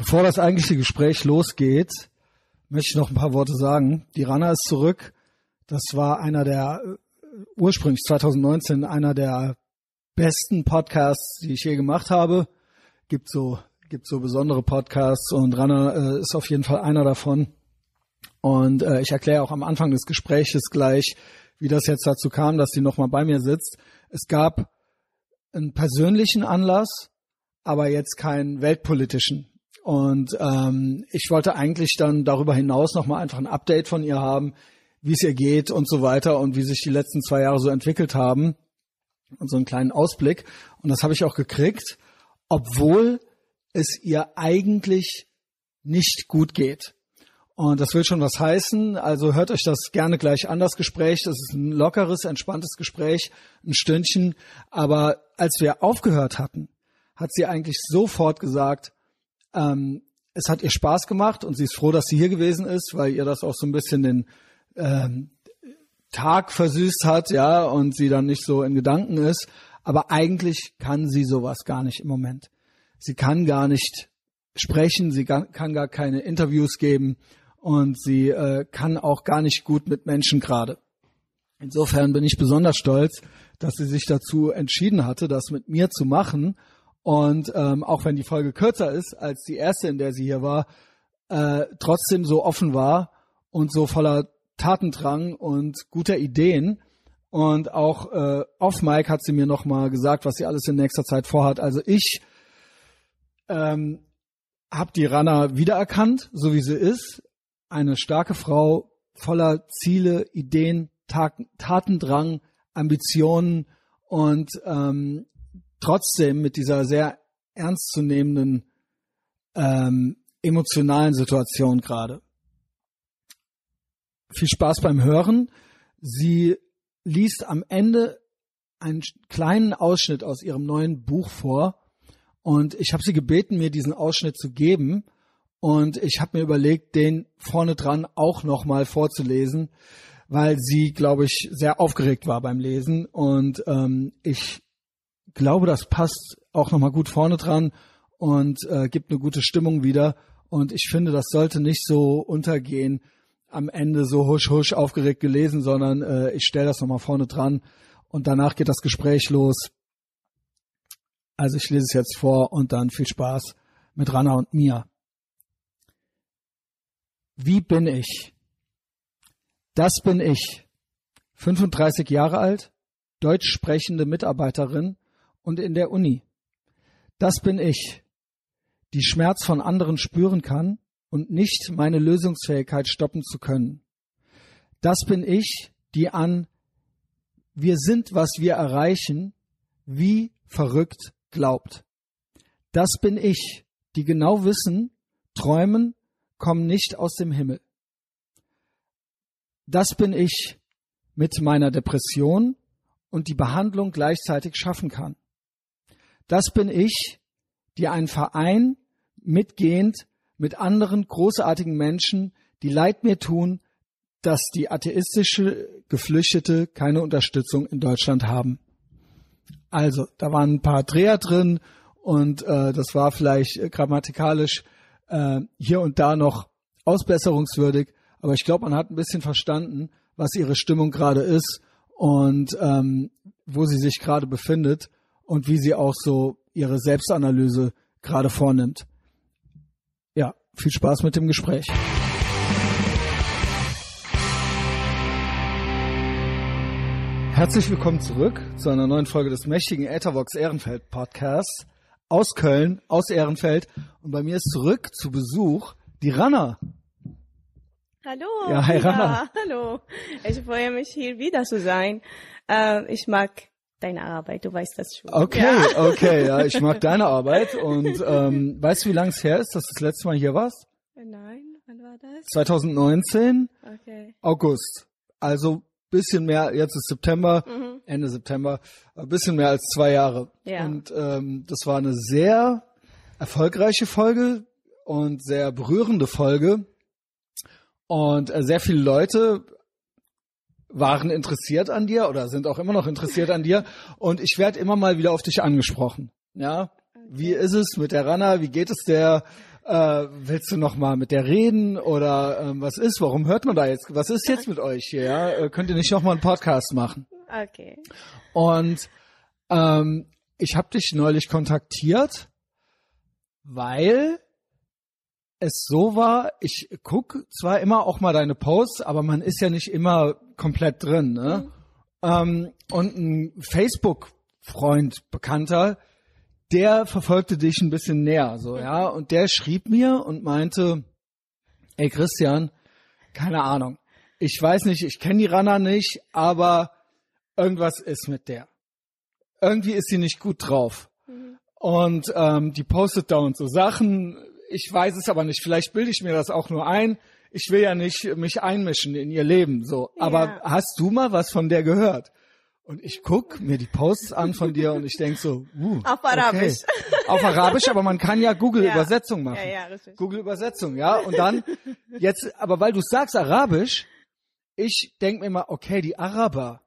Bevor das eigentliche Gespräch losgeht, möchte ich noch ein paar Worte sagen. Die Rana ist zurück. Das war einer der, äh, ursprünglich 2019, einer der besten Podcasts, die ich je gemacht habe. Gibt so, gibt so besondere Podcasts und Rana äh, ist auf jeden Fall einer davon. Und äh, ich erkläre auch am Anfang des Gespräches gleich, wie das jetzt dazu kam, dass sie nochmal bei mir sitzt. Es gab einen persönlichen Anlass, aber jetzt keinen weltpolitischen. Und ähm, ich wollte eigentlich dann darüber hinaus nochmal einfach ein Update von ihr haben, wie es ihr geht und so weiter und wie sich die letzten zwei Jahre so entwickelt haben. Und so einen kleinen Ausblick. Und das habe ich auch gekriegt, obwohl es ihr eigentlich nicht gut geht. Und das will schon was heißen. Also hört euch das gerne gleich an, das Gespräch. Das ist ein lockeres, entspanntes Gespräch, ein Stündchen. Aber als wir aufgehört hatten, hat sie eigentlich sofort gesagt, ähm, es hat ihr Spaß gemacht und sie ist froh, dass sie hier gewesen ist, weil ihr das auch so ein bisschen den ähm, Tag versüßt hat, ja, und sie dann nicht so in Gedanken ist. Aber eigentlich kann sie sowas gar nicht im Moment. Sie kann gar nicht sprechen, sie kann gar keine Interviews geben und sie äh, kann auch gar nicht gut mit Menschen gerade. Insofern bin ich besonders stolz, dass sie sich dazu entschieden hatte, das mit mir zu machen und ähm, auch wenn die Folge kürzer ist als die erste, in der sie hier war, äh, trotzdem so offen war und so voller Tatendrang und guter Ideen. Und auch äh, off Mike hat sie mir nochmal gesagt, was sie alles in nächster Zeit vorhat. Also ich ähm, habe die Rana wiedererkannt, so wie sie ist. Eine starke Frau voller Ziele, Ideen, Tatendrang, Ambitionen und ähm, trotzdem mit dieser sehr ernstzunehmenden ähm, emotionalen Situation gerade. Viel Spaß beim Hören. Sie liest am Ende einen kleinen Ausschnitt aus ihrem neuen Buch vor und ich habe sie gebeten, mir diesen Ausschnitt zu geben und ich habe mir überlegt, den vorne dran auch nochmal vorzulesen, weil sie, glaube ich, sehr aufgeregt war beim Lesen und ähm, ich glaube, das passt auch nochmal gut vorne dran und äh, gibt eine gute Stimmung wieder. Und ich finde, das sollte nicht so untergehen, am Ende so husch husch aufgeregt gelesen, sondern äh, ich stelle das nochmal vorne dran und danach geht das Gespräch los. Also ich lese es jetzt vor und dann viel Spaß mit Rana und Mia. Wie bin ich? Das bin ich. 35 Jahre alt, deutsch sprechende Mitarbeiterin und in der Uni. Das bin ich, die Schmerz von anderen spüren kann und nicht meine Lösungsfähigkeit stoppen zu können. Das bin ich, die an wir sind, was wir erreichen, wie verrückt glaubt. Das bin ich, die genau wissen, träumen, kommen nicht aus dem Himmel. Das bin ich mit meiner Depression und die Behandlung gleichzeitig schaffen kann. Das bin ich, die einen Verein mitgehend mit anderen großartigen Menschen, die Leid mir tun, dass die atheistische Geflüchtete keine Unterstützung in Deutschland haben. Also, da waren ein paar Dreher drin und äh, das war vielleicht äh, grammatikalisch äh, hier und da noch ausbesserungswürdig, aber ich glaube, man hat ein bisschen verstanden, was ihre Stimmung gerade ist und ähm, wo sie sich gerade befindet und wie sie auch so ihre Selbstanalyse gerade vornimmt. Ja, viel Spaß mit dem Gespräch. Herzlich willkommen zurück zu einer neuen Folge des mächtigen Ethervox Ehrenfeld Podcasts aus Köln, aus Ehrenfeld. Und bei mir ist zurück zu Besuch die Rana. Hallo. Ja, hi Rana. hallo. Ich freue mich hier wieder zu sein. Äh, ich mag deine Arbeit, du weißt das schon. Okay, ja. okay, ja, ich mag deine Arbeit und ähm, weißt du, wie lange es her ist, dass du das letzte Mal hier warst? Nein, wann war das? 2019, okay. August. Also bisschen mehr, jetzt ist September, mhm. Ende September, ein bisschen mehr als zwei Jahre. Ja. Und ähm, das war eine sehr erfolgreiche Folge und sehr berührende Folge. Und äh, sehr viele Leute waren interessiert an dir oder sind auch immer noch interessiert an dir und ich werde immer mal wieder auf dich angesprochen. Ja, wie ist es mit der Rana? Wie geht es der? Äh, willst du noch mal mit der reden oder ähm, was ist? Warum hört man da jetzt? Was ist jetzt mit euch hier? Ja? Äh, könnt ihr nicht noch mal einen Podcast machen? Okay. Und ähm, ich habe dich neulich kontaktiert, weil es so war, ich guck zwar immer auch mal deine Posts, aber man ist ja nicht immer komplett drin. Ne? Ähm, und ein Facebook-Freund, Bekannter, der verfolgte dich ein bisschen näher, so, ja. Und der schrieb mir und meinte, ey Christian, keine Ahnung. Ich weiß nicht, ich kenne die Rana nicht, aber irgendwas ist mit der. Irgendwie ist sie nicht gut drauf. Und ähm, die postet da und so Sachen. Ich weiß es aber nicht. Vielleicht bilde ich mir das auch nur ein. Ich will ja nicht mich einmischen in ihr Leben, so. Aber Ja. hast du mal was von der gehört? Und ich guck mir die Posts an von dir und ich denk so, uh, Auf Arabisch. Okay. Auf Arabisch, aber man kann ja Google Ja. Übersetzung machen. Ja, ja, richtig. Google Übersetzung, ja. Und dann jetzt, aber weil du sagst Arabisch, ich denk mir mal, okay, die Araber,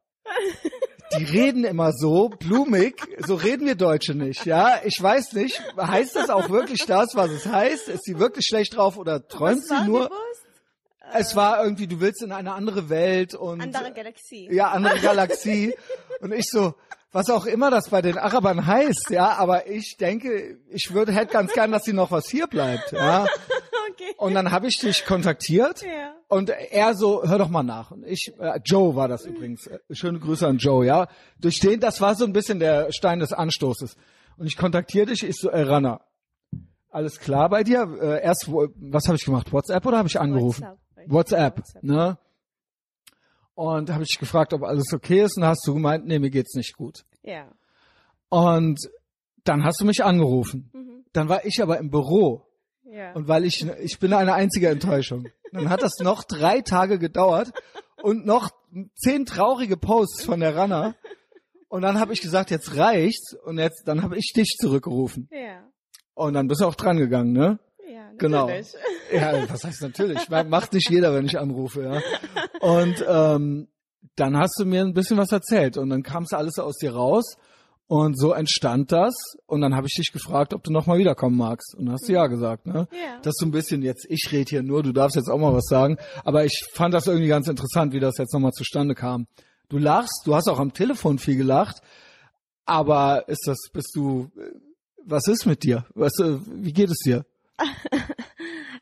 die reden immer so blumig, so reden wir Deutsche nicht, ja. Ich weiß nicht, heißt das auch wirklich das, was es heißt? Ist sie wirklich schlecht drauf oder träumt sie nur? Es war irgendwie, du willst in eine andere Welt und Andere Galaxie. ja, andere Galaxie. Und ich so, was auch immer das bei den Arabern heißt, ja, aber ich denke, ich würde, hätte ganz gern, dass sie noch was hier bleibt, ja. Okay. Und dann habe ich dich kontaktiert Ja. und er so, hör doch mal nach. Und ich, äh, Joe war das übrigens. Äh, Schöne Grüße an Joe, ja. Durch den, das war so ein bisschen der Stein des Anstoßes. Und ich kontaktiere dich, ich so, ey Ranna, alles klar bei dir? Äh, erst, was habe ich gemacht? WhatsApp oder habe ich angerufen? WhatsApp. WhatsApp, WhatsApp. ne? Und habe ich gefragt, ob alles okay ist, und hast du gemeint, nee, mir geht's nicht gut. Ja. Und dann hast du mich angerufen. Mhm. Dann war ich aber im Büro Ja. und weil ich ich bin eine einzige Enttäuschung. Dann hat das noch drei Tage gedauert und noch zehn traurige Posts von der Ranna. Und dann habe ich gesagt, jetzt reicht's und jetzt dann habe ich dich zurückgerufen. ja. Und dann bist du auch dran gegangen, ne? Ja, Genau. natürlich. Ja, was heißt natürlich? Macht nicht jeder, wenn ich anrufe, ja. Und ähm, dann hast du mir ein bisschen was erzählt und dann kam es alles aus dir raus und so entstand das und dann habe ich dich gefragt, ob du nochmal wiederkommen magst und dann hast du ja gesagt, ne? Ja. Das ist so ein bisschen jetzt, ich rede hier nur, du darfst jetzt auch mal was sagen, aber ich fand das irgendwie ganz interessant, wie das jetzt nochmal zustande kam. Du lachst, du hast auch am Telefon viel gelacht, aber ist das, bist du, äh, was ist mit dir? Was, äh, wie geht es dir?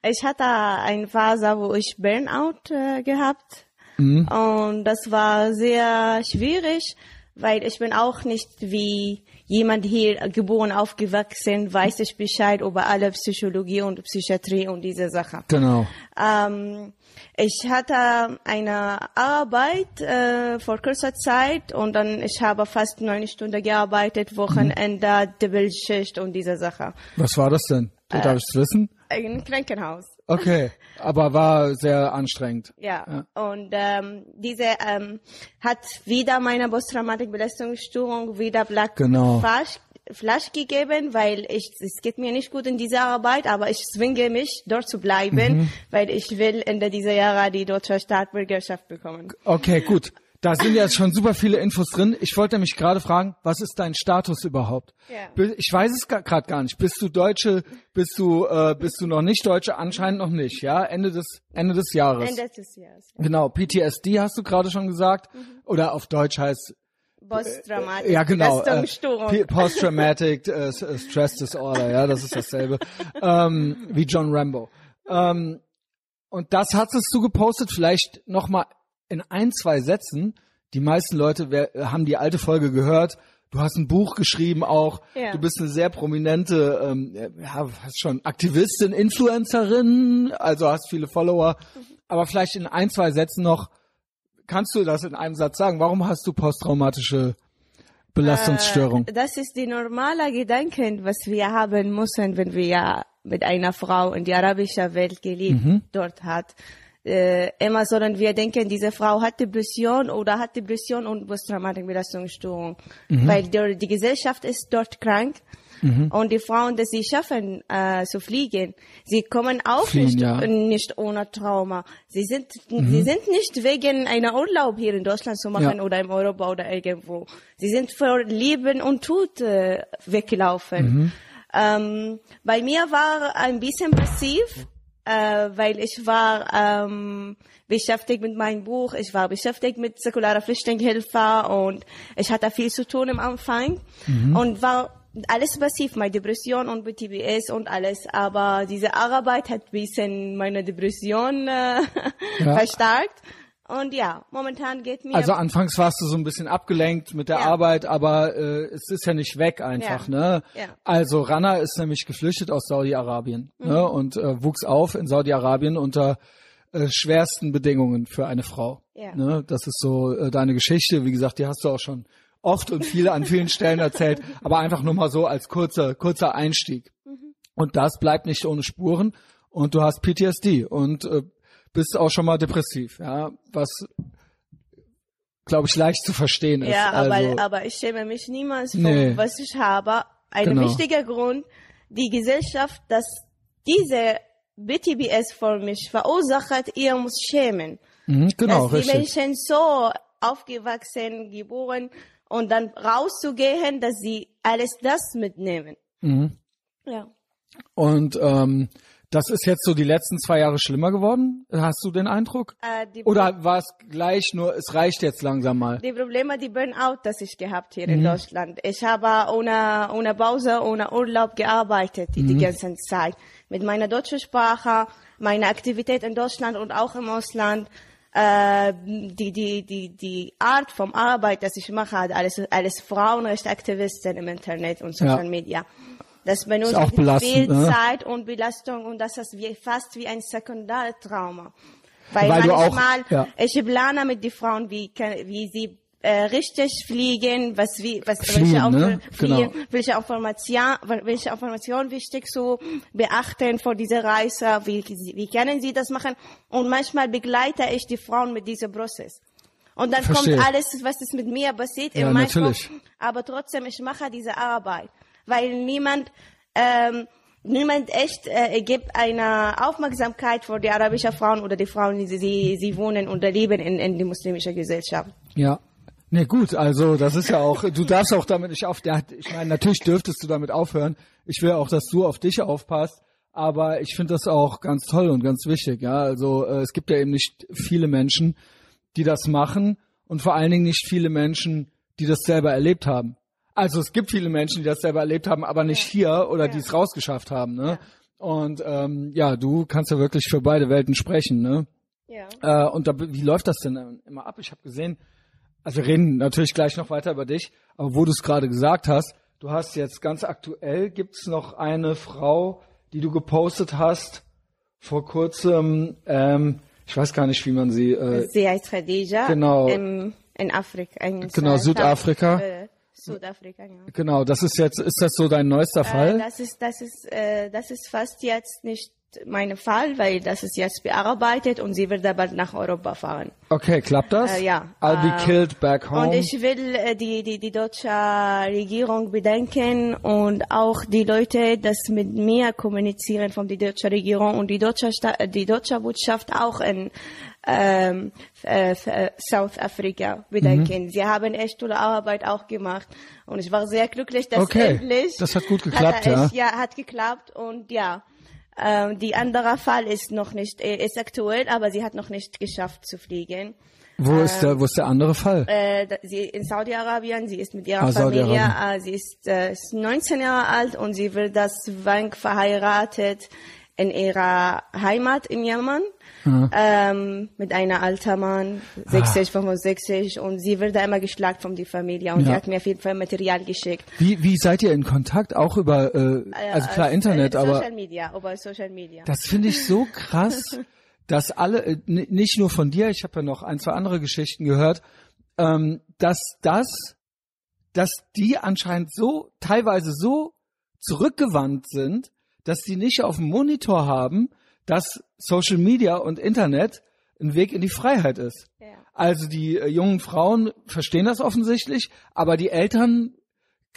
Ich hatte eine Phase, wo ich Burnout äh, gehabt Mhm. und das war sehr schwierig, weil ich bin auch nicht wie jemand hier geboren, aufgewachsen, weiß ich Bescheid über alle Psychologie und Psychiatrie und diese Sachen. Genau. Ähm, ich hatte eine Arbeit äh, vor kurzer Zeit und dann ich habe fast neun Stunden gearbeitet, Wochenende, Doppelschicht und diese Sache. Was war das denn? Darf ich es wissen? Ein Krankenhaus. Okay, aber war sehr anstrengend. Ja, und ähm, diese ähm, hat wieder meine Posttraumatik-Belastungsstörung wieder Black Genau. Flash, Flash gegeben, weil ich es geht mir nicht gut in dieser Arbeit, aber ich zwinge mich dort zu bleiben, Mhm. weil ich will Ende dieser Jahre die deutsche Staatsbürgerschaft bekommen. Okay, gut. Da sind jetzt schon super viele Infos drin. Ich wollte mich gerade fragen, was ist dein Status überhaupt? Ja. Ich weiß es gerade gar nicht. Bist du Deutsche? Bist du äh, bist du noch nicht Deutsche? Anscheinend noch nicht. Ja, Ende des Ende des Jahres. Ende des Jahres. Genau. PTSD hast du gerade schon gesagt. Mhm. Oder auf Deutsch heißt Posttraumatik ja genau äh, Post-Traumatic äh, äh, Stress Disorder. Ja, das ist dasselbe ähm, wie John Rambo. Ähm, und das hattest du gepostet. Vielleicht noch mal in ein zwei Sätzen. Die meisten Leute wer, haben die alte Folge gehört. Du hast ein Buch geschrieben auch. Ja. Du bist eine sehr prominente, ähm, ja, hast schon Aktivistin, Influencerin, also hast viele Follower. Aber vielleicht in ein, zwei Sätzen noch, kannst du das in einem Satz sagen? Warum hast du posttraumatische Belastungsstörung? Äh, Das ist die normale Gedanken, was wir haben müssen, wenn wir mit einer Frau in die arabische Welt gelebt Mhm. dort hat. Äh, immer sollen wir denken, diese Frau hat Depression oder hat Depression und posttraumatische Belastungsstörung, Mhm. weil die, die Gesellschaft ist dort krank. Und die Frauen, die sie schaffen äh, zu fliegen, sie kommen auch Fliehen, nicht, ja. nicht ohne Trauma. Sie sind, sie sind nicht wegen einer Urlaub hier in Deutschland zu machen Ja. oder in Europa oder irgendwo. Sie sind für Leben und Tod äh, weggelaufen. Ähm, bei mir war ein bisschen passiv, äh, weil ich war ähm, beschäftigt mit meinem Buch, ich war beschäftigt mit säkularer Flüchtlingshilfe und ich hatte viel zu tun am Anfang mhm. und war alles passiv, meine Depression und TBS und alles, aber diese Arbeit hat ein bisschen meine Depression äh, ja. verstärkt. Und ja, momentan geht mir. Also anfangs warst du so ein bisschen abgelenkt mit der ja. Arbeit, aber äh, es ist ja nicht weg einfach, ja. ne? Ja. Also Rana ist nämlich geflüchtet aus Saudi-Arabien mhm. ne? und äh, wuchs auf in Saudi-Arabien unter äh, schwersten Bedingungen für eine Frau. Ja. Ne? Das ist so äh, deine Geschichte. Wie gesagt, die hast du auch schon oft und viele an vielen Stellen erzählt, aber einfach nur mal so als kurzer kurzer Einstieg. Mhm. Und das bleibt nicht ohne Spuren. Und du hast PTSD und äh, bist auch schon mal depressiv, ja, was glaube ich leicht zu verstehen ist. Ja, aber, also, aber ich schäme mich niemals von nee. was ich habe. Ein genau. wichtiger Grund, die Gesellschaft, dass diese BTBS für mich verursacht, ihr muss schämen. Mhm, genau, dass die richtig. Menschen so aufgewachsen, geboren und dann rauszugehen, dass sie alles das mitnehmen. Mhm. Ja. Und ähm, das ist jetzt so die letzten zwei Jahre schlimmer geworden? Hast du den Eindruck? Äh, Oder war es gleich nur, es reicht jetzt langsam mal? Die Probleme, die Burnout, das ich gehabt hier mhm. in Deutschland. Ich habe ohne, ohne Pause, ohne Urlaub gearbeitet die, mhm. die ganze Zeit. Mit meiner deutschen Sprache, meiner Aktivität in Deutschland und auch im Ausland. Äh, die, die, die, die Art vom Arbeit, das ich mache, alles, alles Frauenrechtsaktivisten im Internet und Social ja. Media. Das benutzt viel ne? Zeit und Belastung und das ist wie, fast wie ein Sekundartrauma. Weil, Weil manchmal, auch, ja. ich plane mit den Frauen, wie, wie sie äh, richtig fliegen, was wie was fliegen, welche, ne? genau. welche Information welche Information wichtig zu beachten vor dieser Reise, wie wie können sie das machen und manchmal begleite ich die Frauen mit diesem Prozess. Und dann Verstehe. kommt alles, was ist mit mir passiert ja, in meinem natürlich. Kopf, aber trotzdem ich mache diese Arbeit weil niemand ähm, niemand echt äh, gibt eine Aufmerksamkeit für die arabischen Frauen oder die Frauen, die sie, sie wohnen und leben in, in die muslimische Gesellschaft. Ja. Ne, gut, also das ist ja auch, du darfst auch damit nicht auf, der, ich meine, natürlich dürftest du damit aufhören. Ich will auch, dass du auf dich aufpasst, aber ich finde das auch ganz toll und ganz wichtig, ja. Also äh, es gibt ja eben nicht viele Menschen, die das machen und vor allen Dingen nicht viele Menschen, die das selber erlebt haben. Also es gibt viele Menschen, die das selber erlebt haben, aber nicht hier oder die es rausgeschafft haben. Ne? Und ähm, ja, du kannst ja wirklich für beide Welten sprechen. Ne? Ja. Äh, und da, wie läuft das denn immer ab? Ich habe gesehen, also wir reden natürlich gleich noch weiter über dich, aber wo du es gerade gesagt hast, du hast jetzt ganz aktuell, gibt's noch eine Frau, die du gepostet hast vor kurzem, ähm, ich weiß gar nicht, wie man sie... Äh, sie heißt Khadija. Genau. In, in Afrika. In genau, Südafrika. Äh, Südafrika, ja. Genau, das ist jetzt, ist das so dein neuester Fall? Äh, das ist, das ist, äh, das ist fast jetzt nicht mein Fall, weil das ist jetzt bearbeitet und sie wird bald nach Europa fahren. Okay, klappt das? Äh, ja. I'll be äh, killed back home. Und ich will äh, die, die, die deutsche Regierung bedenken und auch die Leute, das mit mir kommunizieren von der deutschen Regierung und die deutsche, die deutsche Botschaft auch in ähm, äh, äh, South Africa bedanken. Mhm. Sie haben echt tolle Arbeit auch gemacht und ich war sehr glücklich, dass okay. endlich das hat gut geklappt, hat ja. Echt, ja, hat geklappt und ja. Ähm, die andere Fall ist noch nicht, äh, ist aktuell, aber sie hat noch nicht geschafft zu fliegen. Wo ähm, ist der, wo ist der andere Fall? Äh, sie in Saudi-Arabien, sie ist mit ihrer ah, Familie, äh, sie ist, äh, ist 19 Jahre alt und sie wird das Wank verheiratet in ihrer Heimat in Yemen ähm, mit einer alten Mann, 60, ah. 65 und sie wird da immer geschlagen von der Familie und ja. sie hat mir auf jeden Fall Material geschickt. Wie, wie seid ihr in Kontakt? Auch über, äh, also klar äh, Internet, Social aber... Social Media, über Social Media. Das finde ich so krass, dass alle, äh, nicht nur von dir, ich habe ja noch ein, zwei andere Geschichten gehört, ähm, dass das, dass die anscheinend so, teilweise so zurückgewandt sind, dass die nicht auf dem Monitor haben, dass Social Media und Internet ein Weg in die Freiheit ist. Ja. Also die äh, jungen Frauen verstehen das offensichtlich, aber die Eltern,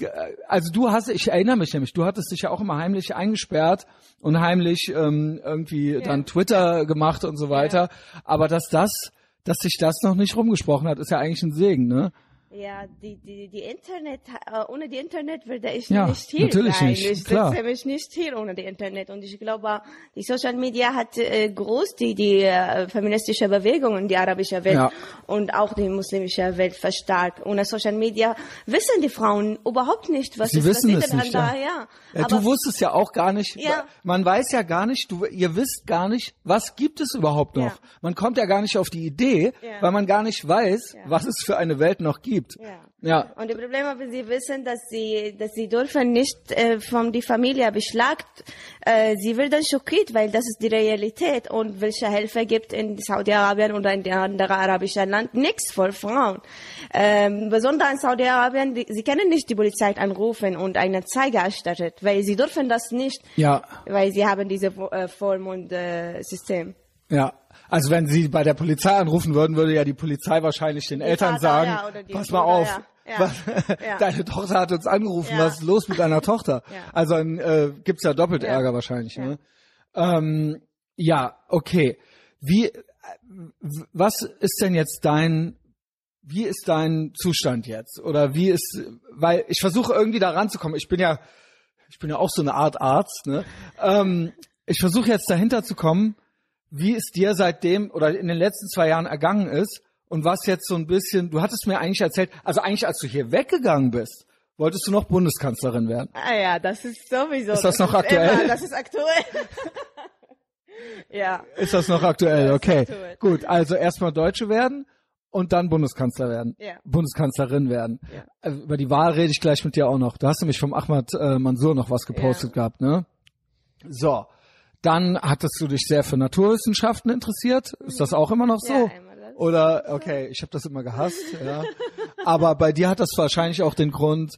äh, also du hast, ich erinnere mich nämlich, du hattest dich ja auch immer heimlich eingesperrt und heimlich ähm, irgendwie ja. dann Twitter gemacht und so weiter. Ja. Aber dass das, dass sich das noch nicht rumgesprochen hat, ist ja eigentlich ein Segen, ne? Ja, die, die, die Internet, äh, ohne die Internet würde ich Ja, nicht hier natürlich sein. nicht, ich klar. sitze mich nicht hier ohne die Internet. Und ich glaube, die Social Media hat äh, groß die, die äh, feministische Bewegung in die arabische Welt Ja. und auch die muslimische Welt verstärkt. Ohne Social Media wissen die Frauen überhaupt nicht, was Sie ist wissen passiert es nicht, ja. ja. Ja, du wusstest ja auch gar nicht, Ja. man weiß ja gar nicht, du, ihr wisst gar nicht, was gibt es überhaupt noch. Man kommt ja gar nicht auf die Idee, weil man gar nicht weiß, was es für eine Welt noch gibt. Ja. Ja. Und die Probleme, wenn sie wissen, dass sie, dass sie dürfen nicht äh, von die Familie beschlagt, äh, sie werden schockiert, weil das ist die Realität und welche Hilfe gibt in Saudi-Arabien oder in anderen arabischen Land nichts für Frauen. Ähm, besonders in Saudi-Arabien, sie können nicht die Polizei anrufen und eine Zeige erstattet, weil sie dürfen das nicht, Ja, weil sie haben diese äh, Vollmond-System. ja. Also wenn sie bei der Polizei anrufen würden, würde ja die Polizei wahrscheinlich den Eltern Vater, sagen, ja, die pass mal auf, ja, was, ja. deine Tochter hat uns angerufen, was ist los mit deiner Tochter? Also dann äh, gibt's ja doppelt. Ärger wahrscheinlich. Ja. Ne? Ähm, ja, okay. Wie, äh, was ist denn jetzt dein, wie ist dein Zustand jetzt? Oder wie ist, weil ich versuche irgendwie da ranzukommen. Ich bin ja, ich bin ja auch so eine Art Arzt. Ne? Ähm, ich versuche jetzt dahinter zu kommen, wie es dir seitdem oder in den letzten zwei Jahren ergangen ist und was jetzt so ein bisschen, du hattest mir eigentlich erzählt, also eigentlich als du hier weggegangen bist, wolltest du noch Bundeskanzlerin werden. Ah ja, das ist sowieso. Ist das noch aktuell? Immer, das ist aktuell. ja. Ist das noch aktuell? Ist Okay, aktuell. gut. Also erstmal Deutsche werden und dann Bundeskanzler werden. Ja. Bundeskanzlerin werden. Ja. Also über die Wahl rede ich gleich mit dir auch noch. Du hast nämlich vom Ahmad äh, Mansour noch was gepostet Ja. gehabt, ne? So. Dann hattest du dich sehr für Naturwissenschaften interessiert. Ist das auch immer noch so? Ja, immer das. Oder okay, ich habe das immer gehasst, ja. Aber bei dir hat das wahrscheinlich auch den Grund,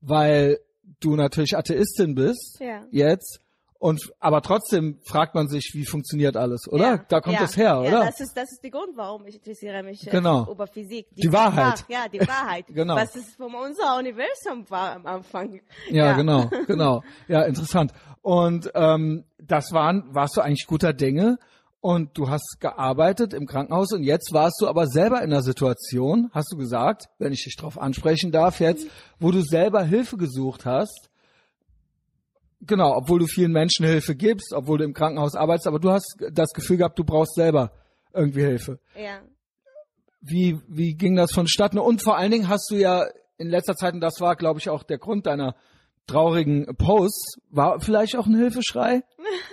weil du natürlich Atheistin bist Ja. jetzt und aber trotzdem fragt man sich, wie funktioniert alles, oder? Ja. Da kommt ja. das her, oder? Ja, das ist, das ist der Grund, warum ich interessiere mich äh, Genau. über Physik. Die Wahrheit. Fach, ja, die Wahrheit. Genau. Was es von unser Universum war am Anfang. ja, genau, genau. Ja, interessant. Und ähm, das waren, warst du eigentlich guter Dinge und du hast gearbeitet im Krankenhaus und jetzt warst du aber selber in einer Situation, hast du gesagt, wenn ich dich darauf ansprechen darf jetzt, wo du selber Hilfe gesucht hast. Genau, obwohl du vielen Menschen Hilfe gibst, obwohl du im Krankenhaus arbeitest, aber du hast das Gefühl gehabt, du brauchst selber irgendwie Hilfe. Ja. Wie, wie ging das vonstatten? Und vor allen Dingen hast du ja in letzter Zeit, und das war, glaube ich, auch der Grund deiner traurigen Posts, war vielleicht auch ein Hilfeschrei?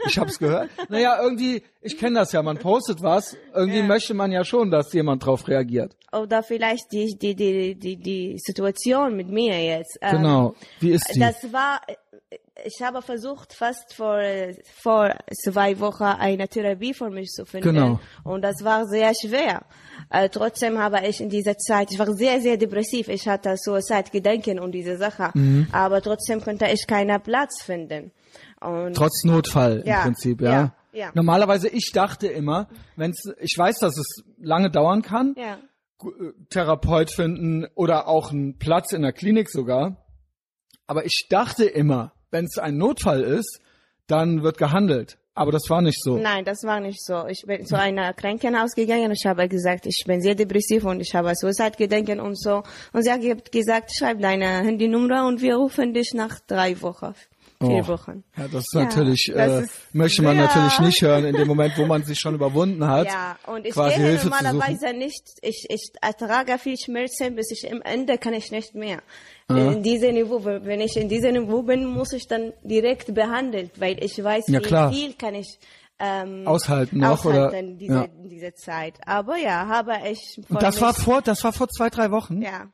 Ich hab's gehört. Naja, irgendwie, ich kenne das ja, man postet was, irgendwie Ja. möchte man ja schon, dass jemand drauf reagiert. Oder vielleicht die, die, die, die, die Situation mit mir jetzt. Ähm, Genau. Wie ist die? Das war, ich habe versucht, fast vor, vor zwei Wochen eine Therapie für mich zu finden. Genau. Und das war sehr schwer. Äh, trotzdem habe ich in dieser Zeit, ich war sehr, sehr depressiv. Ich hatte Suizidgedanken und diese Sache. Mhm. Aber trotzdem konnte ich keinen Platz finden. Und Trotz Notfall im Ja, Prinzip, ja. ja, ja. Normalerweise, ich dachte immer, wenn's, ich weiß, dass es lange dauern kann, ja, äh, Therapeut finden oder auch einen Platz in der Klinik sogar. Aber ich dachte immer, wenn es ein Notfall ist, dann wird gehandelt. Aber das war nicht so. Nein, das war nicht so. Ich bin zu einer Krankenhaus gegangen. Ich habe gesagt, ich bin sehr depressiv und ich habe Suizidgedanken und so. Und sie hat gesagt, schreib deine Handynummer und wir rufen dich nach drei Wochen, vier Oh. Wochen. Ja, das ist Ja, natürlich, das äh, ist möchte man sehr- natürlich nicht hören in dem Moment, wo man sich schon überwunden hat. Ja, und ich quasi gehe Hilfe normalerweise nicht, ich, ich ertrage viel Schmerzen, bis ich am Ende kann ich nicht mehr. In diesem Niveau, wenn ich in diesem Niveau bin, muss ich dann direkt behandelt, weil ich weiß, Ja, wie klar. viel kann ich ähm, Aushalten noch, oder? aushalten diese, Ja. diese Zeit. Aber ja, habe ich Und das war vor, das war vor zwei, drei Wochen. ja.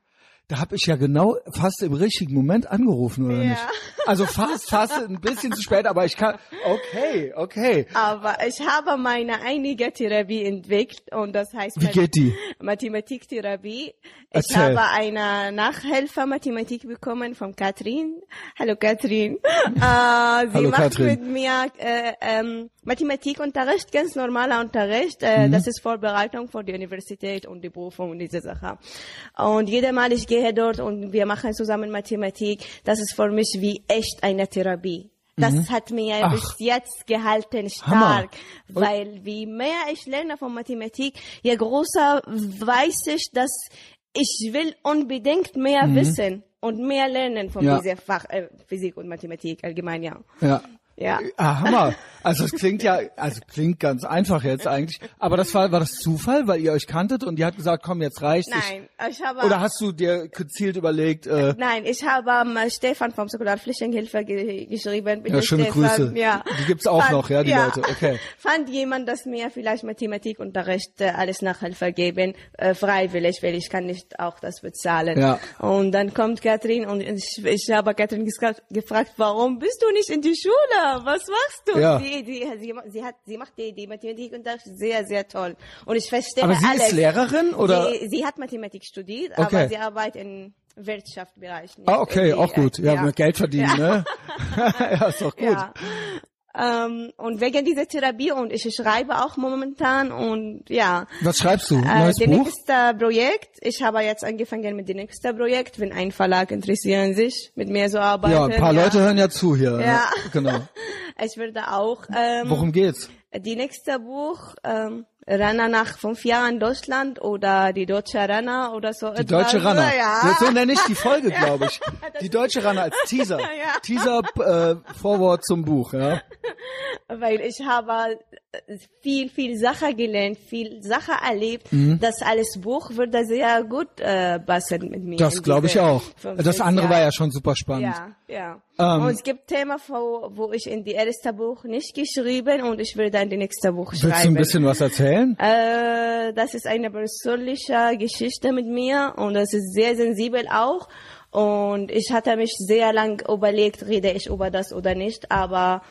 Da habe ich ja genau fast im richtigen Moment angerufen, oder Ja. nicht? Also fast, fast ein bisschen zu spät, aber ich kann. Okay, okay. Aber ich habe meine einige Therapie entwickelt und das heißt Wie geht die? Mathematiktherapie. Ich habe eine Nachhilfe Mathematik bekommen von Katrin. Hallo Katrin. äh, sie Hallo, macht Katrin. mit mir äh, ähm, Mathematikunterricht, ganz normaler Unterricht. Mhm. Äh, Das ist Vorbereitung für die Universität und die Berufung und diese Sache. Und jedes Mal ich gehe dort und wir machen zusammen Mathematik. Das ist für mich wie echt eine Therapie. Das hat mir Mhm. Ach. bis jetzt gehalten Hammer. stark, weil wie mehr ich lerne von Mathematik, je größer weiß ich, dass ich will unbedingt mehr wissen und mehr lernen von Mhm. Ja. dieser Fach, äh, Physik und Mathematik allgemein, ja. Ja. Ja. Ah, Hammer. Also es klingt ja, also klingt ganz einfach jetzt eigentlich. Aber das war, war das Zufall, weil ihr euch kanntet und die hat gesagt, komm, jetzt reicht's. Nein, ich habe. Ich, oder hast du dir gezielt überlegt, äh, Nein, ich habe ähm, Stefan vom Säkularflüchtlingshilfe ge geschrieben. Ja, schöne Stefan, Grüße. Ja. Die gibt's auch noch, ja, die Leute. Okay. Fand jemand, dass mir vielleicht Mathematikunterricht äh, alles Nachhilfe geben, äh, freiwillig, weil ich kann nicht auch das bezahlen. Ja. Und dann kommt Katrin und ich, ich habe Katrin gefragt, warum bist du nicht in die Schule? Was machst du? Ja. Sie, sie, sie, sie, hat, sie macht die, die Mathematikunterricht sehr, sehr toll. Und ich verstehe aber sie alles. ist Lehrerin oder? Sie, sie hat Mathematik studiert, Okay. aber sie arbeitet im Wirtschaftsbereich. ah, okay, auch gut. Ja, ja. mit Geld verdienen, ne? ja, ist doch gut. Ja. Ähm, und wegen dieser Therapie und ich schreibe auch momentan und ja. Was schreibst du? Äh, Neues das Buch? nächste Projekt, ich habe jetzt angefangen mit dem nächsten Projekt, wenn ein Verlag interessieren sich, mit mir zu arbeiten. Ja, ein paar Leute hören ja zu hier. ne? Ja. Genau. Ich würde auch ähm, Worum geht's? die nächste Buch, ähm, Renner nach fünf Jahren Deutschland oder die deutsche Renner oder so. Die deutsche Runner. Ja. So nenne ich die Folge, glaube ich. Die deutsche Runner als Teaser. Ja. Teaser äh, Vorwort zum Buch, ja. Weil ich habe äh, viel, viel Sache gelernt, viel Sache erlebt. Mhm. Das alles Buch würde sehr gut äh, passen mit mir. Das glaube ich auch. Das andere war Jahre. ja schon super spannend. Ja, ja. Ähm, und es gibt Themen, wo, wo ich in die erste Buch nicht geschrieben und ich will dann die nächste Buch Willst du schreiben. ein bisschen was erzählen? Äh, das ist eine persönliche Geschichte mit mir und das ist sehr sensibel auch. Und ich hatte mich sehr lang überlegt, rede ich über das oder nicht, aber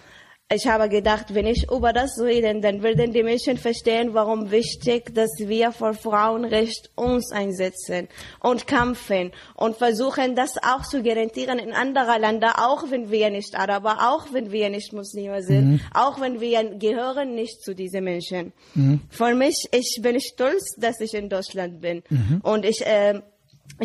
ich habe gedacht, wenn ich über das rede, dann werden die Menschen verstehen, warum wichtig, dass wir für Frauenrecht uns einsetzen und kämpfen und versuchen, das auch zu garantieren in anderen Ländern, auch wenn wir nicht Araber, auch wenn wir nicht Muslime sind, auch wenn wir gehören nicht zu diesen Menschen. Für mich, ich bin stolz, dass ich in Deutschland bin. Und ich äh,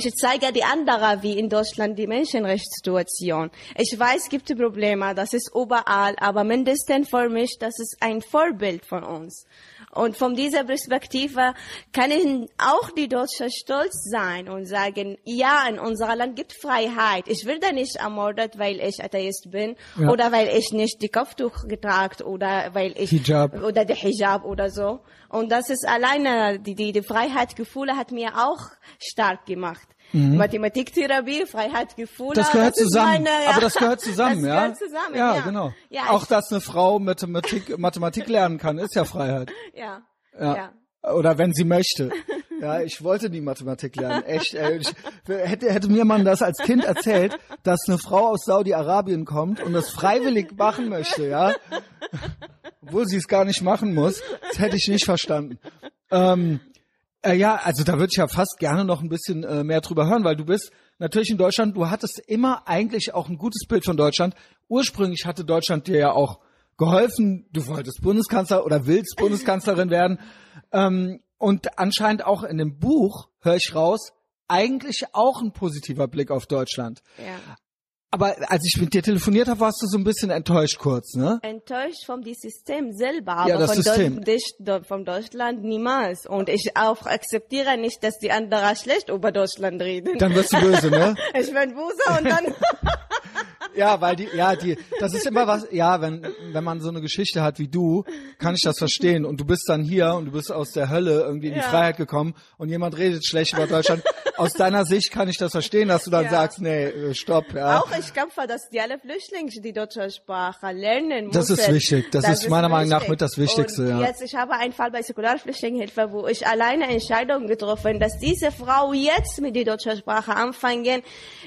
ich zeige die anderen, wie in Deutschland die Menschenrechtssituation. Ich weiß, es gibt Probleme, das ist überall, aber mindestens für mich, das ist ein Vorbild von uns. Und von dieser Perspektive kann ich auch die Deutschen stolz sein und sagen, ja, in unserem Land gibt Freiheit. Ich werde nicht ermordet, weil ich Atheist bin Ja. oder weil ich nicht die Kopftuch getragen oder weil ich Hijab. oder der Hijab oder so. Und das ist alleine, die, die, die Freiheitsgefühle hat mir auch stark gemacht. Mathematiktherapie, Freiheitsgefühle. Mhm. Das gehört ist zusammen. Meine, ja. Aber das gehört zusammen, das ja? Gehört zusammen, ja, ja, genau. Ja, Auch dass eine Frau Mathematik, Mathematik lernen kann, ist ja Freiheit. ja, Ja. ja. Oder wenn sie möchte. Ja, ich wollte nie Mathematik lernen. Echt. Ey. Ich, hätte, hätte mir man das als Kind erzählt, dass eine Frau aus Saudi-Arabien kommt und das freiwillig machen möchte, ja. Obwohl sie es gar nicht machen muss. Das hätte ich nicht verstanden. Ähm, äh, ja, also da würde ich ja fast gerne noch ein bisschen äh, mehr drüber hören, weil du bist natürlich in Deutschland, du hattest immer eigentlich auch ein gutes Bild von Deutschland. Ursprünglich hatte Deutschland dir ja auch geholfen, du wolltest Bundeskanzler oder willst Bundeskanzlerin werden. Ähm, und anscheinend auch in dem Buch, höre ich raus, eigentlich auch ein positiver Blick auf Deutschland. ja. Aber als ich mit dir telefoniert habe, warst du so ein bisschen enttäuscht kurz, ne? Enttäuscht vom System selber, aber Ja, das von, System. Deu dich- Deu- von Deutschland niemals. Und ich auch akzeptiere nicht, dass die anderen schlecht über Deutschland reden. Dann wirst du böse, ne? ich bin Buser und dann Ja, weil die, ja, die, das ist immer was, ja, wenn, wenn man so eine Geschichte hat wie du, kann ich das verstehen. Und du bist dann hier und du bist aus der Hölle irgendwie in die Ja. Freiheit gekommen und jemand redet schlecht über Deutschland. Aus deiner Sicht kann ich das verstehen, dass du dann Ja. sagst, nee, äh, stopp, ja. Auch ich kämpfe, dass die alle Flüchtlinge die deutsche Sprache lernen Das müssen. ist wichtig. Das ist meiner Meinung nach mit das Wichtigste, Und ja. Jetzt, ich habe einen Fall bei Säkularflüchtlingshilfe, wo ich alleine Entscheidung getroffen, dass diese Frau jetzt mit der deutschen Sprache anfangen,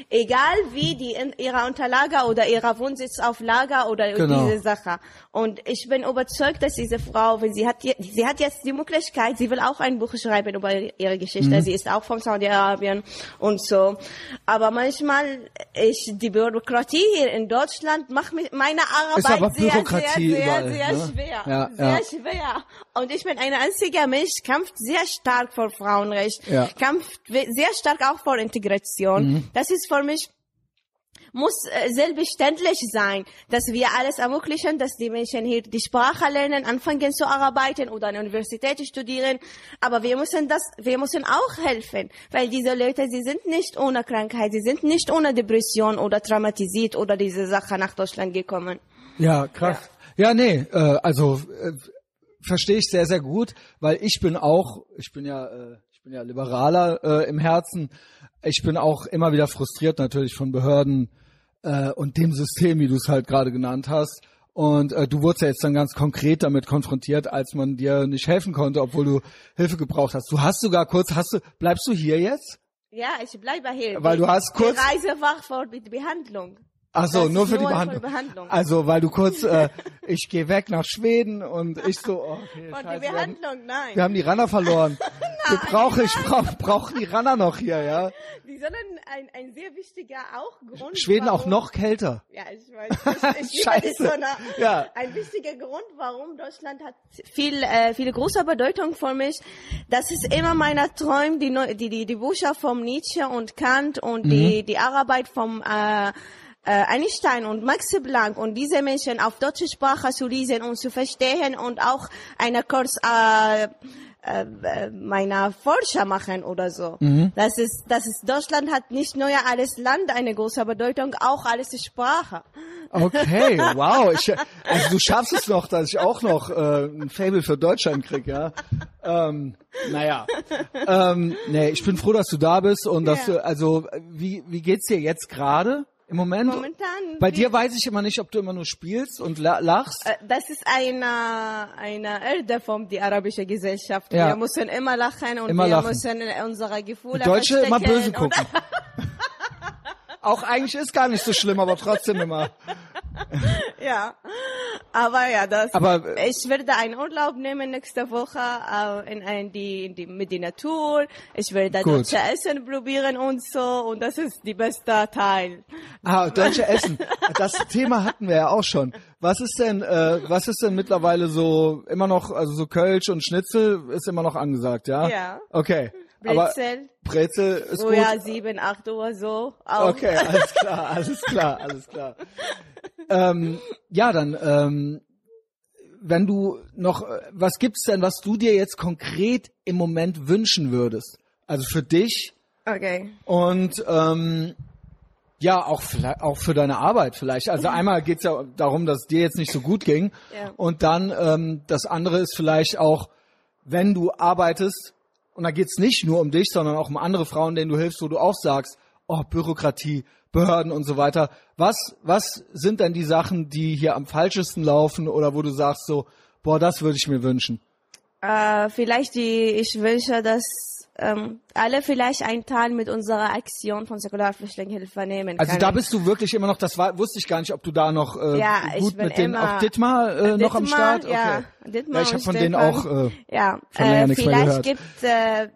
egal wie die in ihrer Unterlage oder ihrer Wohnsitz auf Lager oder Genau. diese Sache. Und ich bin überzeugt, dass diese Frau, wenn sie hat, sie hat jetzt die Möglichkeit, sie will auch ein Buch schreiben über ihre Geschichte. Mhm. Sie ist auch von Saudi-Arabien und so. Aber manchmal ich die Bürokratie hier in Deutschland macht mich meine Arbeit sehr, sehr, sehr, überall, sehr ne? schwer. Ja, sehr ja. schwer. Und ich bin ein einziger Mensch, kämpft sehr stark für Frauenrecht, Ja. kämpft sehr stark auch für Integration. Mhm. Das ist für mich muss äh, selbstverständlich sein, dass wir alles ermöglichen, dass die Menschen hier die Sprache lernen, anfangen zu arbeiten oder an der Universität studieren. Aber wir müssen das, wir müssen auch helfen, weil diese Leute, sie sind nicht ohne Krankheit, sie sind nicht ohne Depression oder traumatisiert oder diese Sache nach Deutschland gekommen. Ja, krass. Ja, ja nee, äh, also äh, verstehe ich sehr, sehr gut, weil ich bin auch, ich bin ja, äh, ich bin ja Liberaler äh, im Herzen. Ich bin auch immer wieder frustriert natürlich von Behörden äh, und dem System, wie du es halt gerade genannt hast. Und äh, du wurdest ja jetzt dann ganz konkret damit konfrontiert, als man dir nicht helfen konnte, obwohl du Hilfe gebraucht hast. Du hast sogar kurz, hast du, bleibst du hier jetzt? Ja, ich bleibe hier. Weil du hast kurz- Die Reise war vor mit Behandlung. Ach so, nur für die nur Behandlung. für Behandlung. Also, weil du kurz, äh, ich gehe weg nach Schweden und ich so, oh, okay, Von scheiße, der wir haben, Behandlung, nein. wir haben die Runner verloren. wir brauchen, ich brauch, brauch die Runner noch hier, ja. Die sollen ein, ein sehr wichtiger auch Grund. Schweden auch warum- noch kälter. Ja, ich weiß. Ich, ich Scheiße. die Sonne. Ja. Ein wichtiger Grund, warum Deutschland hat viel, äh, viel große Bedeutung für mich. Das ist immer meiner Traum, die, die, die, die Bücher vom Nietzsche und Kant und Mhm. die, die Arbeit vom, äh, äh, Einstein und Max Planck und diese Menschen auf deutsche Sprache zu lesen und zu verstehen und auch eine Kurs, äh, äh, äh, meiner Forscher machen oder so. Mhm. Das ist, das ist, Deutschland hat nicht nur alles Land eine große Bedeutung, auch alles Sprache. Okay, wow. Ich, also du schaffst es noch, dass ich auch noch äh, ein Fable für Deutschland krieg, ja. Ähm, naja. Ähm, nee, ich bin froh, dass du da bist und dass Ja. du, also wie, wie geht's dir jetzt gerade im Moment? Momentan. Bei dir weiß ich immer nicht, ob du immer nur spielst und la lachst. Äh, Das ist eine, eine Erde von die arabische Gesellschaft. Ja. Wir müssen immer lachen und Immer wir lachen. müssen unsere Gefühle Deutsche immer böse gucken. Auch eigentlich ist gar nicht so schlimm, aber trotzdem immer. ja, aber ja, das. Aber, äh, ich werde einen Urlaub nehmen nächste Woche äh, in, ein, die, in die, mit der Natur. Ich werde Gut. deutsche Essen probieren und so und das ist die beste Teil. Ah, deutsche Essen. Das Thema hatten wir ja auch schon. Was ist denn, äh, was ist denn mittlerweile so immer noch, also so Kölsch und Schnitzel ist immer noch angesagt, ja? Ja. Okay. Aber Brezel, Brezel ist oh ja, gut. sieben, acht Uhr so. Auch. Okay, alles klar, alles klar, alles klar. ähm, ja, dann, ähm, wenn du noch, was gibt's denn, was du dir jetzt konkret im Moment wünschen würdest? Also für dich Okay. und ähm, ja, auch vielleicht, auch für deine Arbeit vielleicht. Also einmal geht's ja darum, dass es dir jetzt nicht so gut ging. Ja. Und dann ähm, das andere ist vielleicht auch, wenn du arbeitest, und da geht's nicht nur um dich, sondern auch um andere Frauen, denen du hilfst, wo du auch sagst, oh, Bürokratie, Behörden und so weiter. Was, was sind denn die Sachen, die hier am falschesten laufen oder wo du sagst so, boah, das würde ich mir wünschen? Äh, vielleicht die, ich wünsche, dass ähm, alle vielleicht einen Teil mit unserer Aktion von Säkularflüchtlingshilfe nehmen Also können. da bist du wirklich immer noch, das war, wusste ich gar nicht, ob du da noch äh, Ja, gut mit denen, auch Dittmar äh, noch am Dittmar, Start? Ja, Dittmar ja ich habe von denen Stefan. auch, äh, ja, äh, vielleicht gehört. gibt äh,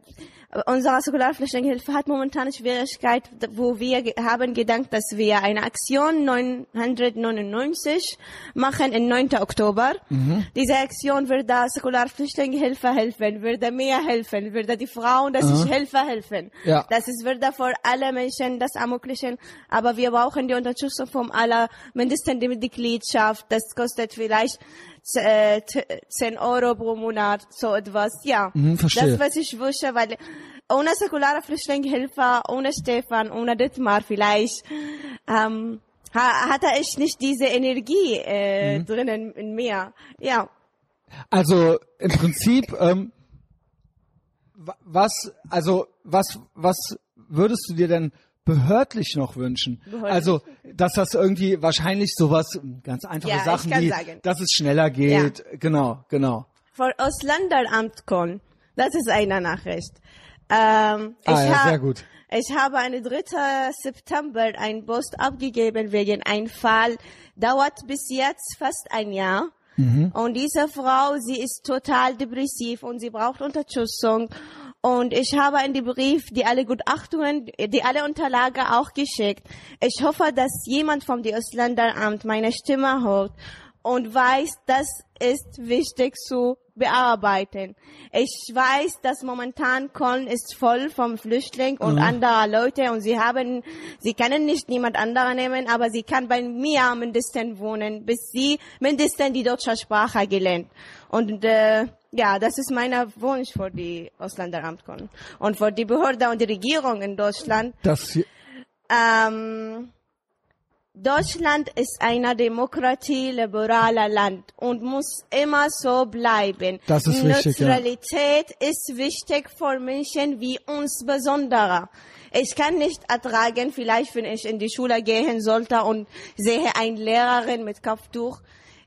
unsere Säkularflüchtlingshilfe hat momentan Schwierigkeit, wo wir haben gedacht, dass wir eine Aktion 999 machen im 9. Oktober. Mhm. Diese Aktion wird der Säkularflüchtlingshilfe helfen, würde mir helfen, würde die Frauen, dass ich Hilfe helfen. Ja. Das ist würde für alle Menschen das ermöglichen, aber wir brauchen die Unterstützung von aller, mindestens die Mitgliedschaft. Das kostet vielleicht 10 Euro pro Monat, so etwas. Ja, Mhm, verstehe. das was ich wünsche, weil ohne säkulare Flüchtlingshilfe, ohne Stefan, ohne Dittmar vielleicht, ähm, ha hatte ich nicht diese Energie äh, Mhm. drinnen in mir. Ja. Also im Prinzip, ähm, wa- was, also was, was würdest du dir denn behördlich noch wünschen? Behördlich? Also, dass das irgendwie wahrscheinlich sowas, ganz einfache Ja, Sachen wie, sagen. dass es schneller geht. Genau, genau. Vor Ausländeramt kommen. Das ist eine Nachricht. Ähm, ich, Ah, ja, sehr gut. ich habe am 3. September einen Post abgegeben wegen einem Fall. Dauert bis jetzt fast ein Jahr. Mhm. Und diese Frau, sie ist total depressiv und sie braucht Unterstützung. Und ich habe in die Brief die alle Gutachtungen, die alle Unterlagen auch geschickt. Ich hoffe, dass jemand vom Ausländeramt meine Stimme hört und weiß, das ist wichtig zu bearbeiten. Ich weiß, dass momentan Köln ist voll vom Flüchtling und anderer Leute und sie haben, sie können nicht niemand anderer nehmen, aber sie kann bei mir mindestens wohnen, bis sie mindestens die deutsche Sprache gelernt. Und äh, ja, das ist mein Wunsch für die Ausländeramt Köln und für die Behörde und die Regierung in Deutschland. Das, Ähm, Deutschland ist eine Demokratie, liberaler Land und muss immer so bleiben. Das ist wichtig, ja. Neutralität ist wichtig für Menschen wie uns besonderer. Ich kann nicht ertragen, vielleicht wenn ich in die Schule gehen sollte und sehe eine Lehrerin mit Kopftuch.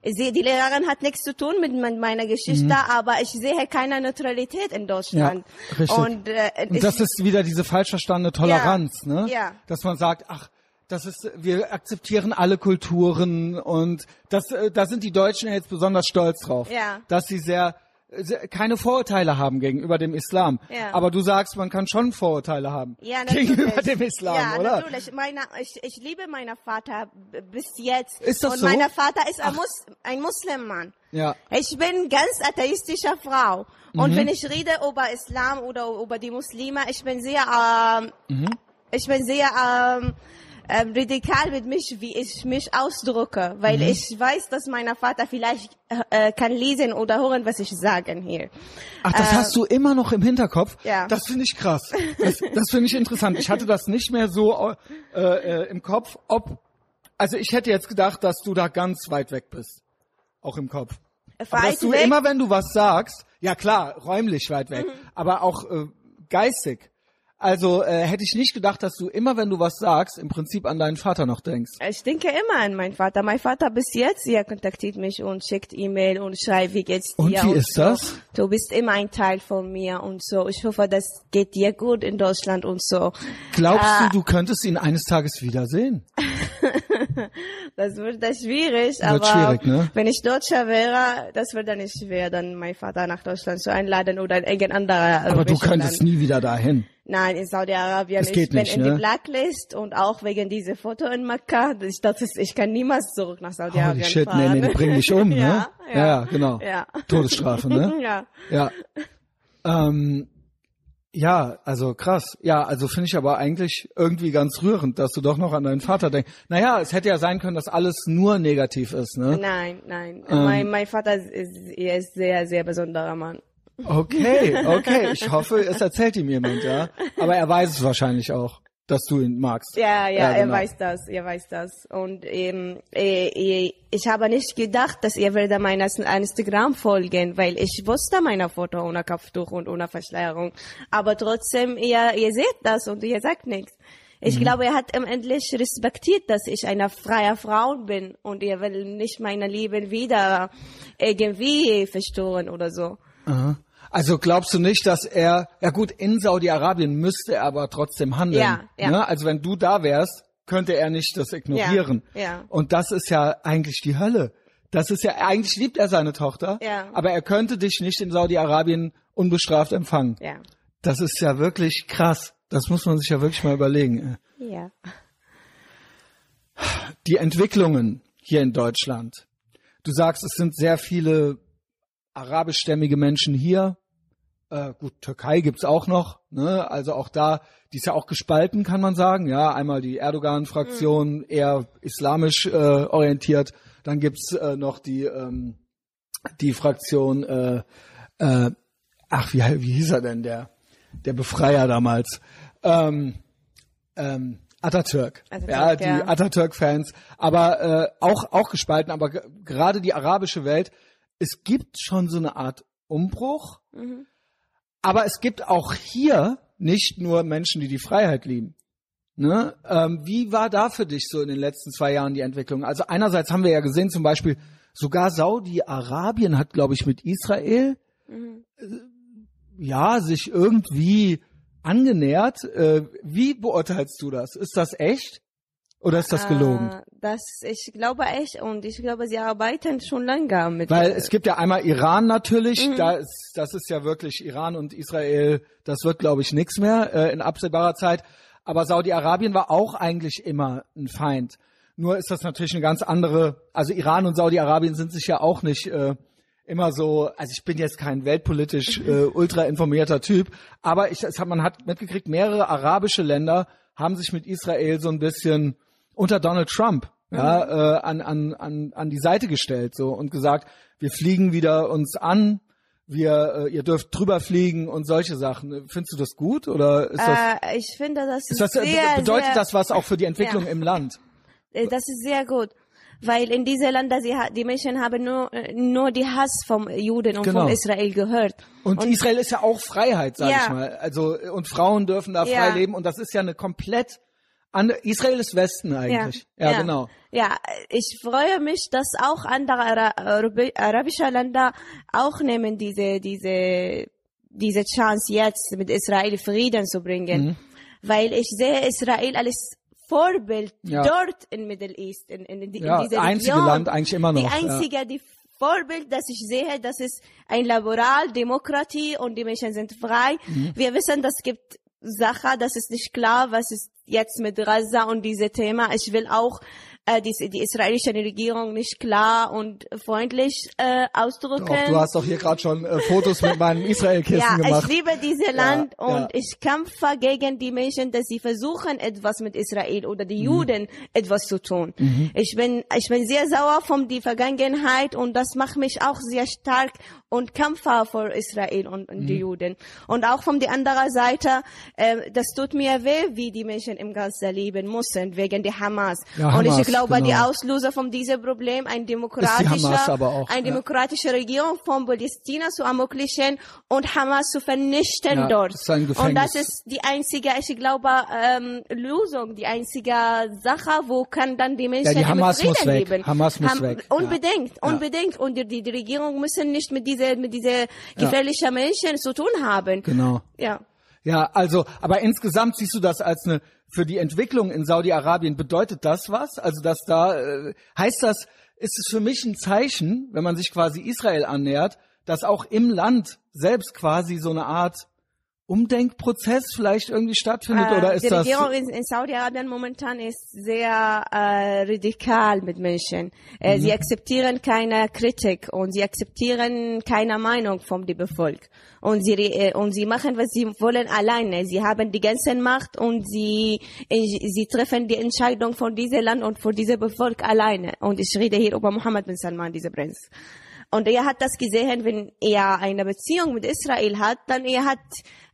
Sehe, die Lehrerin hat nichts zu tun mit me- meiner Geschichte, aber ich sehe keine Neutralität in Mhm. ja, Deutschland. richtig. Und, äh, Und ich- das ist wieder diese falsch verstandene Toleranz, Ja, ne? ja. Dass man sagt, ach, das ist, wir akzeptieren alle Kulturen und das, äh, da sind die Deutschen jetzt besonders stolz drauf, Ja. dass sie sehr, sehr keine Vorurteile haben gegenüber dem Islam. Ja. Aber du sagst, man kann schon Vorurteile haben Ja, gegenüber dem Islam, ja, oder? natürlich. Meine, ich, ich liebe meinen Vater bis jetzt. Ist das Und so? mein Vater ist ein, Mus ein Muslimmann. Ja. Ich bin ganz atheistische Frau. Und Mhm. wenn ich rede über Islam oder über die Muslime, ich bin sehr, ähm, Mhm. ich bin sehr ähm, ähm, radikal mit mich, wie ich mich ausdrücke, weil Mhm. ich weiß, dass mein Vater vielleicht äh, kann lesen oder hören, was ich sage hier. Ach, das hast du immer noch im Hinterkopf? Äh, ja. Das finde ich krass. Das, das finde ich interessant. Ich hatte das nicht mehr so äh, äh, im Kopf, ob, also ich hätte jetzt gedacht, dass du da ganz weit weg bist. Auch im Kopf. Aber dass Weit du weg? immer, wenn du was sagst, ja klar, räumlich weit weg, Mhm. aber auch äh, geistig. Also äh, hätte ich nicht gedacht, dass du immer, wenn du was sagst, im Prinzip an deinen Vater noch denkst. Ich denke immer an meinen Vater. Mein Vater bis jetzt, er kontaktiert mich und schickt E-Mail und schreibt, wie geht's dir? Und wie ist so. das? Du bist immer ein Teil von mir und so. Ich hoffe, das geht dir gut in Deutschland und so. Glaubst Ah. du, du könntest ihn eines Tages wiedersehen? Das wird das schwierig, aber schwierig, ne? wenn ich Deutscher wäre, das würde nicht schwer, dann meinen Vater nach Deutschland zu einladen oder in irgendein anderer Aber du könntest nie wieder dahin. Nein, in Saudi-Arabien. Ich bin nicht, in ne? die Blacklist und auch wegen dieser Foto in Mekka. Ich dachte, ich kann niemals zurück nach Saudi-Arabien shit, nee, fahren. nee, die bringen dich um, ne? Ja, ja, ja genau. Ja. Todesstrafe, ne? Ja. Ja. Ähm, ja, also krass. Ja, also finde ich aber eigentlich irgendwie ganz rührend, dass du doch noch an deinen Vater denkst. Naja, es hätte ja sein können, dass alles nur negativ ist, ne? Nein, nein. Ähm. mein, mein Vater ist, er ist sehr, sehr besonderer Mann. Okay, okay. Ich hoffe, es erzählt ihm jemand, ja. Aber er weiß es wahrscheinlich auch, dass du ihn magst. Ja, ja, er genau. weiß das, er weiß das. Und ähm, äh, äh, ich habe nicht gedacht, dass er würde meiner Instagram folgen, weil ich wusste meine Foto ohne Kopftuch und ohne Verschleierung. Aber trotzdem, ihr, ihr seht das und ihr sagt nichts. Mhm. Ich glaube, er hat endlich respektiert, dass ich eine freie Frau bin und er will nicht meine Liebe wieder irgendwie verstören oder so. Aha. Also glaubst du nicht, dass er, ja gut, in Saudi-Arabien müsste er aber trotzdem handeln. Ja, ja. Ne? Also wenn du da wärst, könnte er nicht das ignorieren. Ja, ja. Und das ist ja eigentlich die Hölle. Das ist ja, eigentlich liebt er seine Tochter, Ja. aber er könnte dich nicht in Saudi-Arabien unbestraft empfangen. Ja. Das ist ja wirklich krass. Das muss man sich ja wirklich mal überlegen. Ja. Die Entwicklungen hier in Deutschland. Du sagst, es sind sehr viele arabischstämmige Menschen hier. Äh, gut, Türkei gibt's auch noch. Ne? Also auch da, die ist ja auch gespalten, kann man sagen. Ja, einmal die Erdogan-Fraktion, eher islamisch äh, orientiert. Dann gibt's äh, noch die ähm, die Fraktion. Äh, äh, ach, wie wie hieß er denn der der Befreier damals? Ähm, ähm, Atatürk. Atatürk, ja, die ja. Atatürk-Fans, aber äh, auch auch gespalten, aber ge- gerade die arabische Welt, es gibt schon so eine Art Umbruch, aber es gibt auch hier nicht nur Menschen, die die Freiheit lieben. Ne? Ähm, wie war da für dich so in den letzten zwei Jahren die Entwicklung? Also einerseits haben wir ja gesehen, zum Beispiel sogar Saudi-Arabien hat, glaube ich, mit Israel äh, ja sich irgendwie angenähert. Äh, wie beurteilst du das? Ist das echt oder ist das gelogen? Äh, das, ich glaube echt und ich glaube, sie arbeiten schon länger mit. Weil es gibt ja einmal Iran natürlich, da ist, das ist ja wirklich Iran und Israel, das wird glaube ich nichts mehr äh, in absehbarer Zeit. Aber Saudi-Arabien war auch eigentlich immer ein Feind. Nur ist das natürlich eine ganz andere, also Iran und Saudi-Arabien sind sich ja auch nicht äh, immer so, also ich bin jetzt kein weltpolitisch äh, ultra informierter Typ, aber ich, es hat, man hat mitgekriegt, mehrere arabische Länder haben sich mit Israel so ein bisschen unter Donald Trump ja, äh, an, an, an, an die Seite gestellt so und gesagt, wir fliegen wieder uns an, wir, äh, ihr dürft drüber fliegen und solche Sachen. Findest du das gut oder ist das? Äh, ich finde, das ist, das sehr, bedeutet sehr, das was auch für die Entwicklung Ja. im Land? Äh, Das ist sehr gut. Weil in diese Länder, sie, die Menschen haben nur, äh, nur die Hass vom Juden und Genau. von Israel gehört. Und, Israel ist ja auch Freiheit, sag Ja. ich mal. Also und Frauen dürfen da Ja. frei leben und das ist ja eine komplett andere. Israel ist Westen eigentlich. Ja, genau. Ja, ich freue mich, dass auch andere Ara Arabi arabische Länder auch nehmen diese, diese, diese Chance jetzt mit Israel Frieden zu bringen. Mhm. Weil ich sehe Israel als Vorbild Ja. dort in Middle East, in, in, in, die- Ja, in dieser einzige Region. Land eigentlich immer noch, Die ja. einzige, die Vorbild, das ich sehe, das ist ein Liberal, Demokratie und die Menschen sind frei. Mhm. Wir wissen, das gibt Sachen, das ist nicht klar, was ist jetzt mit Gaza und diese Thema. Ich will auch äh, die, die israelische Regierung nicht klar und freundlich äh, ausdrücken. Doch, du hast doch hier gerade schon äh, Fotos mit meinem Israel-Kissen ja, gemacht. ich liebe dieses Land ja. und ich kämpfe gegen die Menschen, dass sie versuchen, etwas mit Israel oder Mhm. die Juden etwas zu tun. Ich bin, ich bin sehr sauer von die Vergangenheit und das macht mich auch sehr stark und kämpfe für Israel und, und Mhm. die Juden. Und auch von der anderen Seite, äh, das tut mir weh, wie die Menschen im Gaza leben müssen, wegen der Hamas. Ja, und Hamas, ich glaube, die genau. Auslöser von diesem Problem, ein demokratischer, auch, eine ja. demokratische Regierung von Palästina zu ermöglichen und Hamas zu vernichten Ja, dort. das und das ist die einzige, ich glaube, ähm, Lösung, die einzige Sache, wo kann dann die Menschen die Hamas im muss Frieden weg. leben. Hamas muss weg. Ja. Unbedingt, Ja. unbedingt. Und die, die, die Regierung müssen nicht mit diese, mit diese gefährlichen Menschen zu tun haben. Genau. Ja. Ja, also, aber insgesamt siehst du das als eine, für die Entwicklung in Saudi-Arabien bedeutet das was? Also, dass da, äh, heißt das, ist es für mich ein Zeichen, wenn man sich quasi Israel annähert, dass auch im Land selbst quasi so eine Art Umdenkprozess vielleicht irgendwie stattfindet Äh, oder ist die das? Regierung in, in Saudi-Arabien momentan ist sehr äh, radikal mit Menschen. Äh, Mhm. Sie akzeptieren keine Kritik und sie akzeptieren keine Meinung der Bevölkerung. Und sie, äh, und sie machen, was sie wollen alleine. Sie haben die ganze Macht und sie, äh, sie treffen die Entscheidung von diesem Land und von dieser Bevölkerung alleine. Und ich rede hier über Mohammed bin Salman, dieser Prinz. Und er hat das gesehen, wenn er eine Beziehung mit Israel hat, dann er hat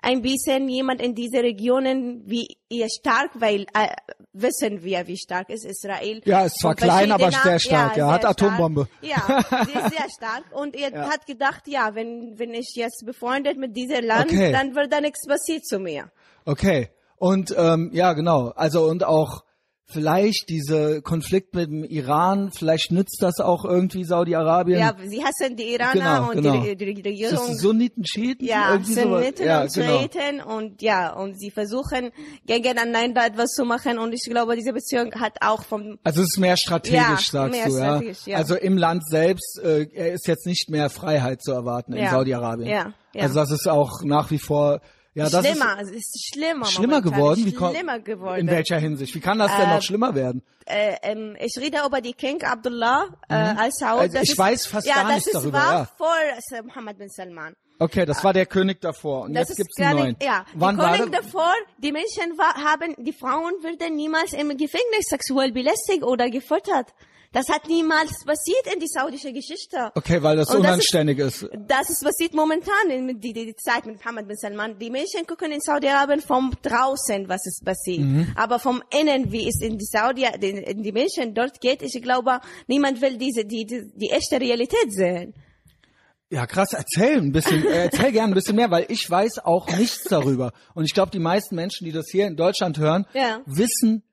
ein bisschen jemand in diese Regionen wie er stark, weil äh, wissen wir, wie stark ist Israel. Ja, ist zwar Und klein, aber sehr stark. Ja, hat sehr Atombombe. Stark. Ja, sie ist sehr stark. Und er Ja. hat gedacht, ja, wenn, wenn ich jetzt befreundet mit diesem Land, Okay. dann wird da nichts passiert zu mir. Okay. Und ähm, ja, genau. Also und auch vielleicht dieser Konflikt mit dem Iran, vielleicht nützt das auch irgendwie Saudi-Arabien. Ja, sie hassen die Iraner Genau, und genau. Die, die, die Ist das Regierung. Sunniten, Schiiten? Ja, irgendwie? Sunniten ja, und genau. Schiiten und ja, und sie versuchen gegeneinander etwas zu machen und ich glaube, diese Beziehung hat auch vom Also es ist mehr strategisch, Ja, sagst mehr du, ja? strategisch, ja. Also im Land selbst äh, ist jetzt nicht mehr Freiheit zu erwarten in Saudi-Arabien. ja, ja. Also das ist auch nach wie vor ja, das schlimmer, es ist schlimmer. ist schlimmer momentan, geworden. Wie schlimmer geworden. In welcher Hinsicht? Wie kann das denn Äh, noch schlimmer werden? äh, ähm, ich rede über die King Abdullah äh, als Saud. Also Das ich ist, weiß fast ja, gar das nichts ist darüber, War ja. vor äh, Mohammed bin Salman. Okay, das war der König davor und Das jetzt ist gibt's einen neuen. ja. Wann die war König das? davor, die Menschen war, haben, die Frauen werden niemals im Gefängnis sexuell belästigt oder gefoltert. Das hat niemals passiert in die saudische Geschichte. Okay, weil das das unanständig ist. Das ist passiert momentan in die, die, die Zeit mit Mohammed bin Salman. Die Menschen gucken in Saudi-Arabien vom draußen, was ist passiert. Mhm. Aber vom innen, wie es in die Saudi, in die Menschen dort geht, ich glaube, niemand will diese, die, die, die echte Realität sehen. Ja, krass, erzähl ein bisschen, äh, erzähl gerne ein bisschen mehr, weil ich weiß auch nichts darüber. Und ich glaube, die meisten Menschen, die das hier in Deutschland hören, Ja. wissen,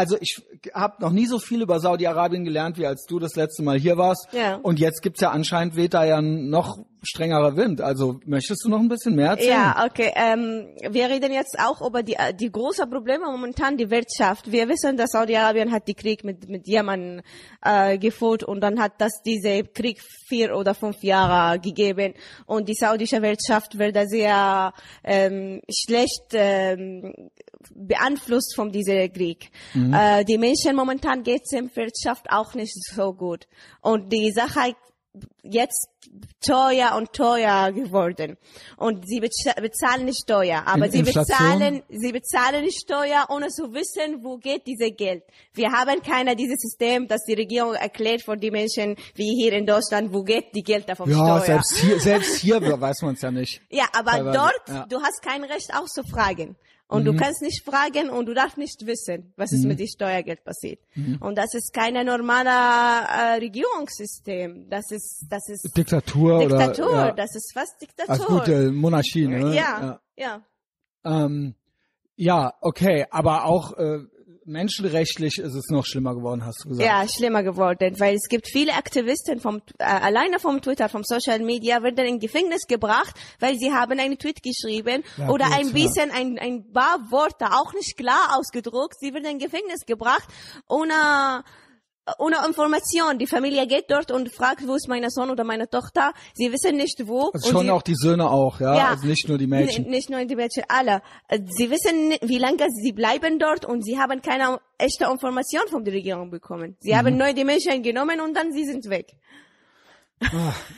also ich habe noch nie so viel über Saudi-Arabien gelernt, wie als du das letzte Mal hier warst. Ja. Und jetzt gibt's ja anscheinend weht da ja noch strengerer Wind. Also möchtest du noch ein bisschen mehr erzählen? Ja, okay. Ähm, wir reden jetzt auch über die, äh, die großen Probleme momentan, die Wirtschaft. Wir wissen, dass Saudi-Arabien hat die Krieg mit, mit Jemen äh, geführt und dann hat das diese Krieg vier oder fünf Jahre gegeben und die saudische Wirtschaft wird da sehr ähm, schlecht ähm, beeinflusst von diesem Krieg. Mhm. Äh, die Menschen momentan geht's in Wirtschaft auch nicht so gut. Und die Sache jetzt teuer und teuer geworden. Und sie bezahl- bezahlen nicht Steuer, aber In- sie bezahlen, sie bezahlen nicht Steuer, ohne zu wissen, wo geht dieses Geld. Wir haben keiner dieses System, das die Regierung erklärt für die Menschen, wie hier in Deutschland, wo geht die Geld davon Ja, Steuer. selbst hier, selbst hier weiß man es ja nicht. Ja, aber Teilweise, dort, ja. Du hast kein Recht auch zu fragen. Und du kannst nicht fragen und du darfst nicht wissen, was ist mit dem Steuergeld passiert. Mhm. Und das ist kein normaler äh, Regierungssystem. Das ist, das ist Diktatur, Diktatur. oder ja. Das ist fast Diktatur. Also gut, äh, Monarchie, ne? ja, ja. Ja, ähm, ja okay, aber auch äh, menschenrechtlich ist es noch schlimmer geworden, hast du gesagt. Ja, schlimmer geworden, weil es gibt viele Aktivisten vom äh, alleine vom Twitter, vom Social Media werden in Gefängnis gebracht, weil sie haben einen Tweet geschrieben Ja, oder gut, ein ja. bisschen ein ein paar Worte auch nicht klar ausgedruckt. Sie werden in Gefängnis gebracht ohne ohne Information. Die Familie geht dort und fragt, wo ist mein Sohn oder meine Tochter. Sie wissen nicht wo. Also und schon sie, auch die Söhne auch, ja? Ja. Also nicht nur die Mädchen. Nicht nur die Mädchen, alle. Sie wissen, wie lange sie bleiben dort und sie haben keine echte Information von der Regierung bekommen. Sie Mhm. haben nur die Menschen genommen und dann sie sind weg.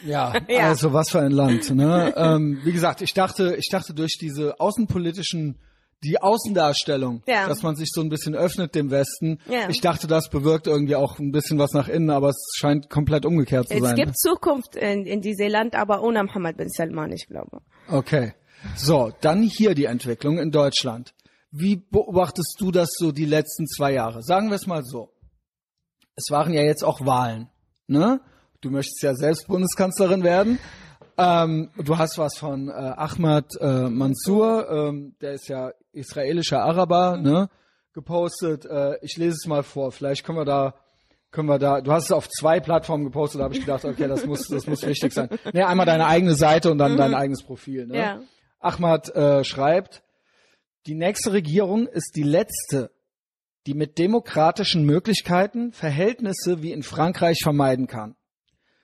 Ja, Ja. also was für ein Land. Ne? ähm, wie gesagt, ich dachte, ich dachte durch diese außenpolitischen, die Außendarstellung, Ja. dass man sich so ein bisschen öffnet dem Westen. Ja. Ich dachte, das bewirkt irgendwie auch ein bisschen was nach innen, aber es scheint komplett umgekehrt zu Es sein. gibt Zukunft in, in diesem Land, aber ohne Mohammed bin Salman, ich glaube. Okay. So, dann hier die Entwicklung in Deutschland. Wie beobachtest du das so die letzten zwei Jahre? Sagen wir es mal so. Es waren ja jetzt auch Wahlen, ne? Du möchtest ja selbst Bundeskanzlerin werden. Ähm, du hast was von äh, Ahmad äh, Mansour, ähm, der ist ja israelischer Araber, ne? Gepostet. Äh, ich lese es mal vor. Vielleicht können wir da können wir da, du hast es auf zwei Plattformen gepostet, da habe ich gedacht, okay, das muss, das muss wichtig sein. Ne, einmal deine eigene Seite und dann dein eigenes Profil. Ne? Ja. Ahmad äh, schreibt, die nächste Regierung ist die letzte, die mit demokratischen Möglichkeiten Verhältnisse wie in Frankreich vermeiden kann.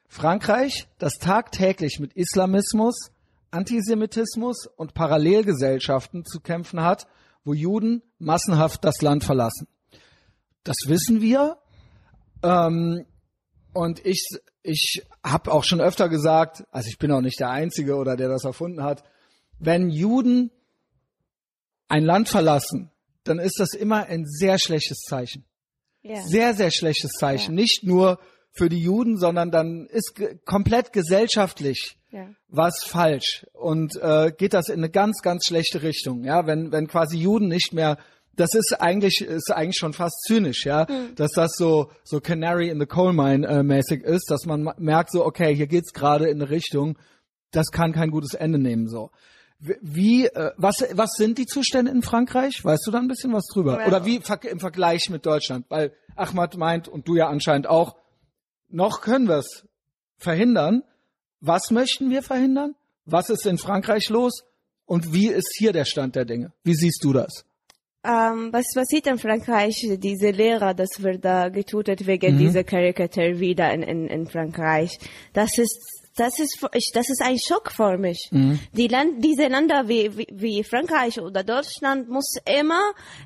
Frankreich, das tagtäglich mit Islamismus, Antisemitismus und Parallelgesellschaften zu kämpfen hat, wo Juden massenhaft das Land verlassen. Das wissen wir. Ähm, und ich, ich habe auch schon öfter gesagt, also ich bin auch nicht der Einzige oder der das erfunden hat, wenn Juden ein Land verlassen, dann ist das immer ein sehr schlechtes Zeichen. Ja. Sehr, sehr schlechtes Zeichen. Nicht nur für die Juden, sondern dann ist komplett gesellschaftlich Ja. was falsch und äh, geht das in eine ganz, ganz schlechte Richtung. Ja, wenn wenn quasi Juden nicht mehr, das ist eigentlich ist eigentlich schon fast zynisch, ja, dass das so so Canary in the Coal Mine äh, mäßig ist, dass man ma- merkt so, okay, hier geht's gerade in eine Richtung, das kann kein gutes Ende nehmen so. Wie- äh, was, was sind die Zustände in Frankreich? Weißt du da ein bisschen was drüber? Ja. Oder wie im Vergleich mit Deutschland? Weil Ahmad meint und du ja anscheinend auch, noch können wir es verhindern. Was möchten wir verhindern? Was ist in Frankreich los? Und wie ist hier der Stand der Dinge? Wie siehst du das? Ähm, was passiert in Frankreich? Diese Lehrer, das wird da getötet wegen Mhm. dieser Karikatur wieder in, in, in Frankreich. Das ist, das ist, das ist ein Schock für mich. Mhm. Die Land, diese Länder wie, wie, wie Frankreich oder Deutschland muss immer,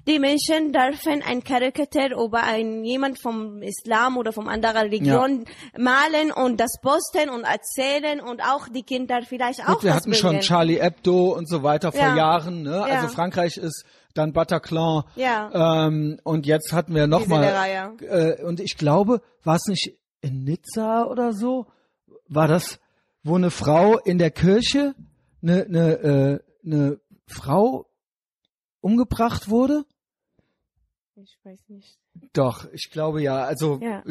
die Menschen dürfen ein Karikatur über ein, jemand vom Islam oder vom anderen Religion malen und das posten und erzählen und auch die Kinder vielleicht auch Gut, wir was hatten schon. Charlie Hebdo und so weiter vor Ja. Jahren. Ne? Ja. Also Frankreich ist dann Bataclan. Ja. Ähm, und jetzt hatten wir noch Diese mal. Lehrer, ja. Äh, und ich glaube, war es nicht in Nizza oder so? War das, wo eine Frau in der Kirche, eine, eine, äh, eine Frau umgebracht wurde? Ich weiß nicht. Doch, ich glaube ja. Also, Ja.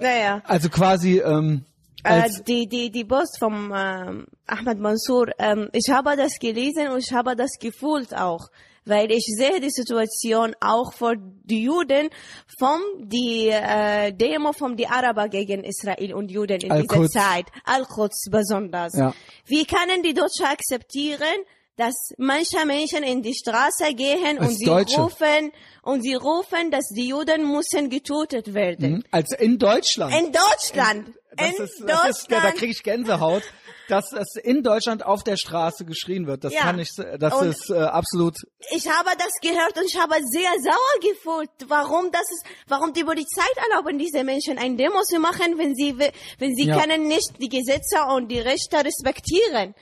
Naja. also quasi ähm, Äh, als die, die, die Post vom ähm, Ahmad Mansour, ähm, ich habe das gelesen und ich habe das gefühlt auch, weil ich sehe die Situation auch für die Juden vom die äh, Demo von die Araber gegen Israel und Juden in dieser. Zeit, Al-Quds besonders. Ja. Wie können die Deutschen akzeptieren, dass manche Menschen in die Straße gehen Als und sie Deutsche. rufen und sie rufen, dass die Juden müssen getötet werden. Hm? Also in Deutschland. In Deutschland. das in ist, das ist, ja, da Deutschland. kriege ich Gänsehaut, dass das in Deutschland auf der Straße geschrien wird. Das Ja. kann ich, das Und- ist äh, absolut. ich habe das gehört und ich habe sehr sauer gefühlt. Warum das ist, warum die Polizei erlauben diese Menschen ein Demo zu machen, wenn sie, wenn sie Ja. können nicht die Gesetze und die Rechte respektieren.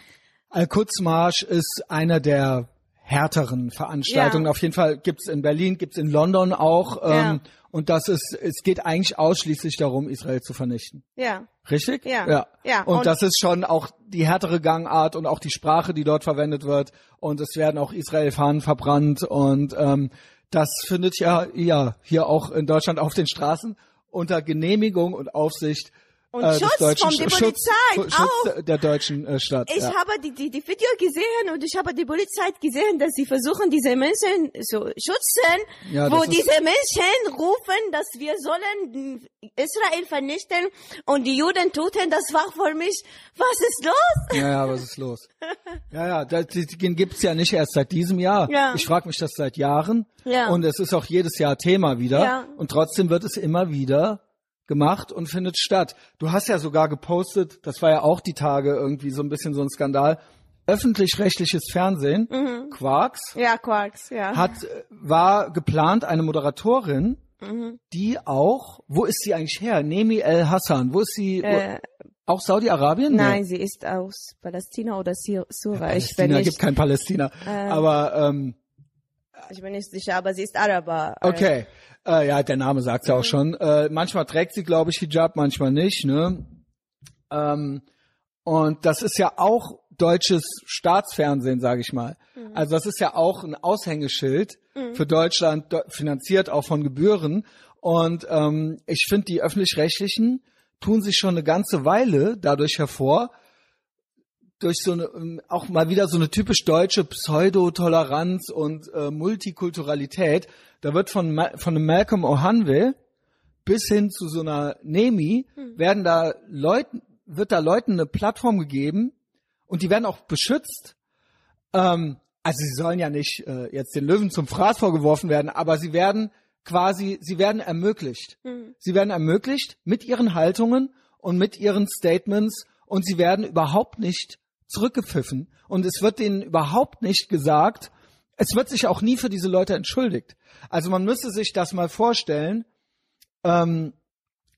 Al-Quds-Marsch ist einer der härteren Veranstaltungen. Ja. Auf jeden Fall gibt's in Berlin, gibt's in London auch. Ähm, Ja. Und das ist, es geht eigentlich ausschließlich darum, Israel zu vernichten. Ja. Richtig? Ja. ja. Ja. Und, Und- das ist schon auch die härtere Gangart und auch die Sprache, die dort verwendet wird. Und es werden auch Israel-Fahnen verbrannt. Und ähm, das findet ja, ja hier auch in Deutschland auf den Straßen unter Genehmigung und Aufsicht Und äh, Schutz deutschen von der Polizei Schutz, auch. Der deutschen äh, Stadt. Ich ja. habe die, die, die Video gesehen und ich habe die Polizei gesehen, dass sie versuchen, diese Menschen zu schützen, Ja, wo diese Menschen rufen, dass wir sollen Israel vernichten und die Juden töten. Das war für mich, was ist los? Ja, ja, was ist los? Ja, ja, das, den gibt's ja nicht erst seit diesem Jahr. Ja. Ich frage mich das seit Jahren. Ja. Und es ist auch jedes Jahr Thema wieder. Ja. Und trotzdem wird es immer wieder gemacht und findet statt. Du hast ja sogar gepostet, das war ja auch die Tage irgendwie so ein bisschen so ein Skandal. Öffentlich-rechtliches Fernsehen, Mhm. Quarks, Ja, Quarks, ja. hat, äh, war geplant eine Moderatorin, Mhm. die auch, wo ist sie eigentlich her? Nemi El Hassan, wo ist sie? Äh, auch Saudi-Arabien? Nee. Nein, sie ist aus Palästina oder Sy- Syrien. ich, bin Palästina nicht, gibt kein Palästina. Aber ähm, ich bin nicht sicher, aber sie ist Araber. Äh, okay, äh, ja, der Name sagt's ja auch schon. Äh, manchmal trägt sie, glaube ich, Hijab, manchmal nicht. Ne? Ähm, und das ist ja auch deutsches Staatsfernsehen, sage ich mal. Also das ist ja auch ein Aushängeschild für Deutschland, finanziert auch von Gebühren. Und ähm, ich finde, die öffentlich-rechtlichen tun sich schon eine ganze Weile dadurch hervor, durch so eine, ähm, auch mal wieder so eine typisch deutsche Pseudotoleranz und äh, Multikulturalität. Da wird von, Ma von einem Malcolm O'Hanwe bis hin zu so einer Nemi werden da Leuten, wird da Leuten eine Plattform gegeben und die werden auch beschützt. Ähm, also sie sollen ja nicht äh, jetzt den Löwen zum Fraß vorgeworfen werden, aber sie werden quasi, sie werden ermöglicht. Sie werden ermöglicht mit ihren Haltungen und mit ihren Statements und sie werden überhaupt nicht zurückgepfiffen und es wird denen überhaupt nicht gesagt, es wird sich auch nie für diese Leute entschuldigt. Also man müsste sich das mal vorstellen, ähm,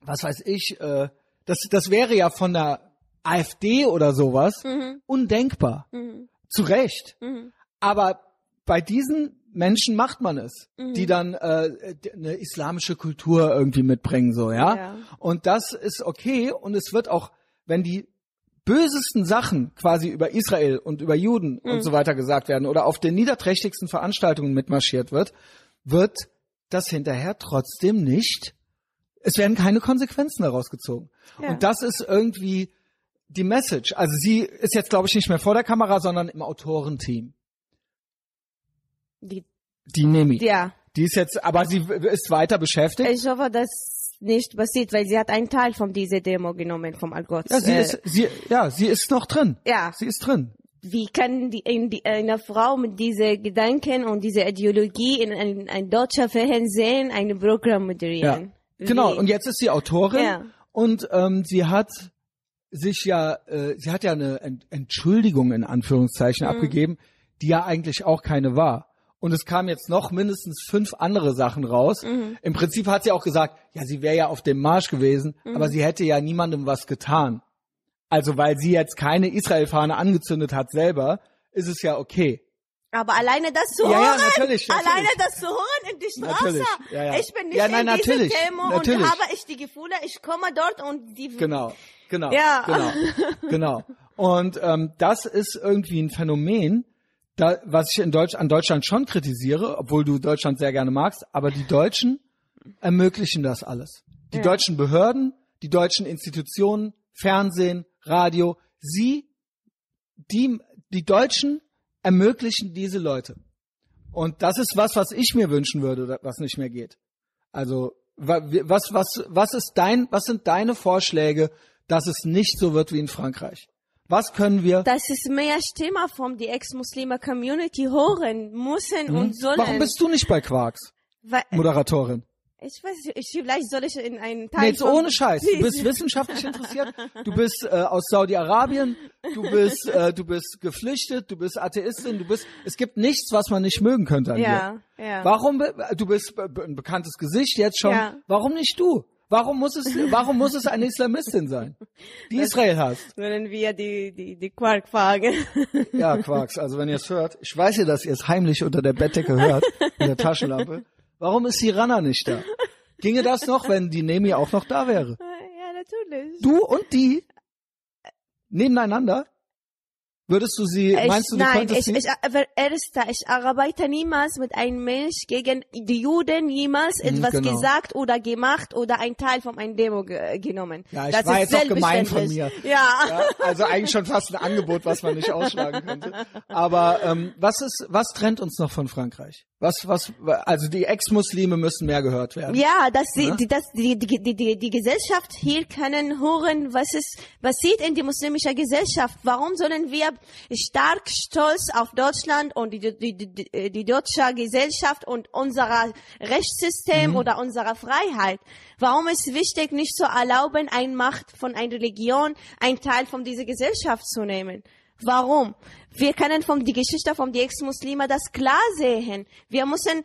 was weiß ich, äh, das, das wäre ja von der AfD oder sowas undenkbar. Zu Recht. Aber bei diesen Menschen macht man es, die dann äh, eine islamische Kultur irgendwie mitbringen, so, ja? Ja. Und das ist okay und es wird auch, wenn die bösesten Sachen quasi über Israel und über Juden und so weiter gesagt werden oder auf den niederträchtigsten Veranstaltungen mitmarschiert wird, wird das hinterher trotzdem nicht, es werden keine Konsequenzen daraus gezogen. Ja. Und das ist irgendwie die Message. Also sie ist jetzt, glaube ich, nicht mehr vor der Kamera, sondern im Autorenteam. Die, Die Nemi. ja, Die ist jetzt, aber sie ist weiter beschäftigt. ich hoffe, dass nicht passiert, weil sie hat einen Teil von dieser Demo genommen vom Algotz. ja, sie Äh, ist, sie, ja, sie ist noch drin. Ja. Sie ist drin. wie kann die, in die, eine Frau mit diesen Gedanken und dieser Ideologie in ein, ein deutscher Fernsehen ein Programm Ja. moderieren? Genau. Wie? Und jetzt ist sie Autorin Ja. und ähm, sie hat sich ja, äh, sie hat ja eine Ent Entschuldigung in Anführungszeichen Mhm. abgegeben, die ja eigentlich auch keine war. Und es kamen jetzt noch mindestens fünf andere Sachen raus. Mhm. Im Prinzip hat sie auch gesagt, ja, sie wäre ja auf dem Marsch gewesen, Mhm. aber sie hätte ja niemandem was getan. Also weil sie jetzt keine Israel-Fahne angezündet hat selber, ist es ja okay. Aber alleine das zu Ja, ja, hören, natürlich, natürlich. alleine das zu hören in die Straße. Ja, ja. Ich bin nicht Ja, nein, in natürlich, diesem Thema natürlich. und habe ich die Gefühle, ich komme dort und die Genau, genau, Ja. genau, genau. Und ähm, das ist irgendwie ein Phänomen, da, was ich in Deutsch, an Deutschland schon kritisiere, obwohl du Deutschland sehr gerne magst, aber die Deutschen ermöglichen das alles. Die Ja. deutschen Behörden, die deutschen Institutionen, Fernsehen, Radio, sie, die, die Deutschen ermöglichen diese Leute. Und das ist was, was ich mir wünschen würde, was nicht mehr geht. Also was was was ist dein was sind deine Vorschläge, dass es nicht so wird wie in Frankreich? Was können wir? Das ist mehr Stimme von die Ex-Muslime Community hören müssen und sollen. Warum bist du nicht bei Quarks, Weil, Moderatorin? ich weiß nicht, ich, vielleicht soll ich in einen Nee, Teil jetzt von- ohne Scheiß. Du bist wissenschaftlich interessiert. Du bist äh, aus Saudi-Arabien. Du bist, äh, du bist geflüchtet. Du bist Atheistin. Du bist. Es gibt nichts, was man nicht mögen könnte an dir. Ja, ja. Warum? Du bist ein bekanntes Gesicht jetzt schon. Ja. Warum nicht du? Warum muss es? Warum muss es eine Islamistin sein, die Israel hasst? Sollen wir die, die, die Quark fragen? Ja, Quarks. Also wenn ihr es hört, ich weiß ja, dass ihr es heimlich unter der Bettdecke hört, in der Taschenlampe. Warum ist die Rana nicht da? Ginge das noch, wenn die Nemi auch noch da wäre? ja, natürlich. Du und die nebeneinander? Würdest du sie, Ich, meinst du, du nein, ich, sie? ich, aber erster, ich arbeite niemals mit einem Mensch gegen die Juden jemals etwas genau. gesagt oder gemacht oder ein Teil von einem Demo ge genommen. Ja, ich das war ist jetzt auch gemein von mir. Ja. Ja, also eigentlich schon fast ein Angebot, was man nicht ausschlagen könnte. Aber ähm, was ist, was trennt uns noch von Frankreich? Was, was, also die Ex-Muslime müssen mehr gehört werden. Ja, dass die, Ja. die, dass die, die, die, die, die Gesellschaft hier können hören, was ist, was sieht in die muslimische Gesellschaft. Warum sollen wir stark stolz auf Deutschland und die, die, die, die, die deutsche Gesellschaft und unser Rechtssystem oder unsere Freiheit? Warum ist wichtig, nicht zu erlauben, ein Macht von einer Religion, ein Teil von dieser Gesellschaft zu nehmen? Warum? Wir können von die Geschichte von die Ex-Muslime das klar sehen. Wir müssen,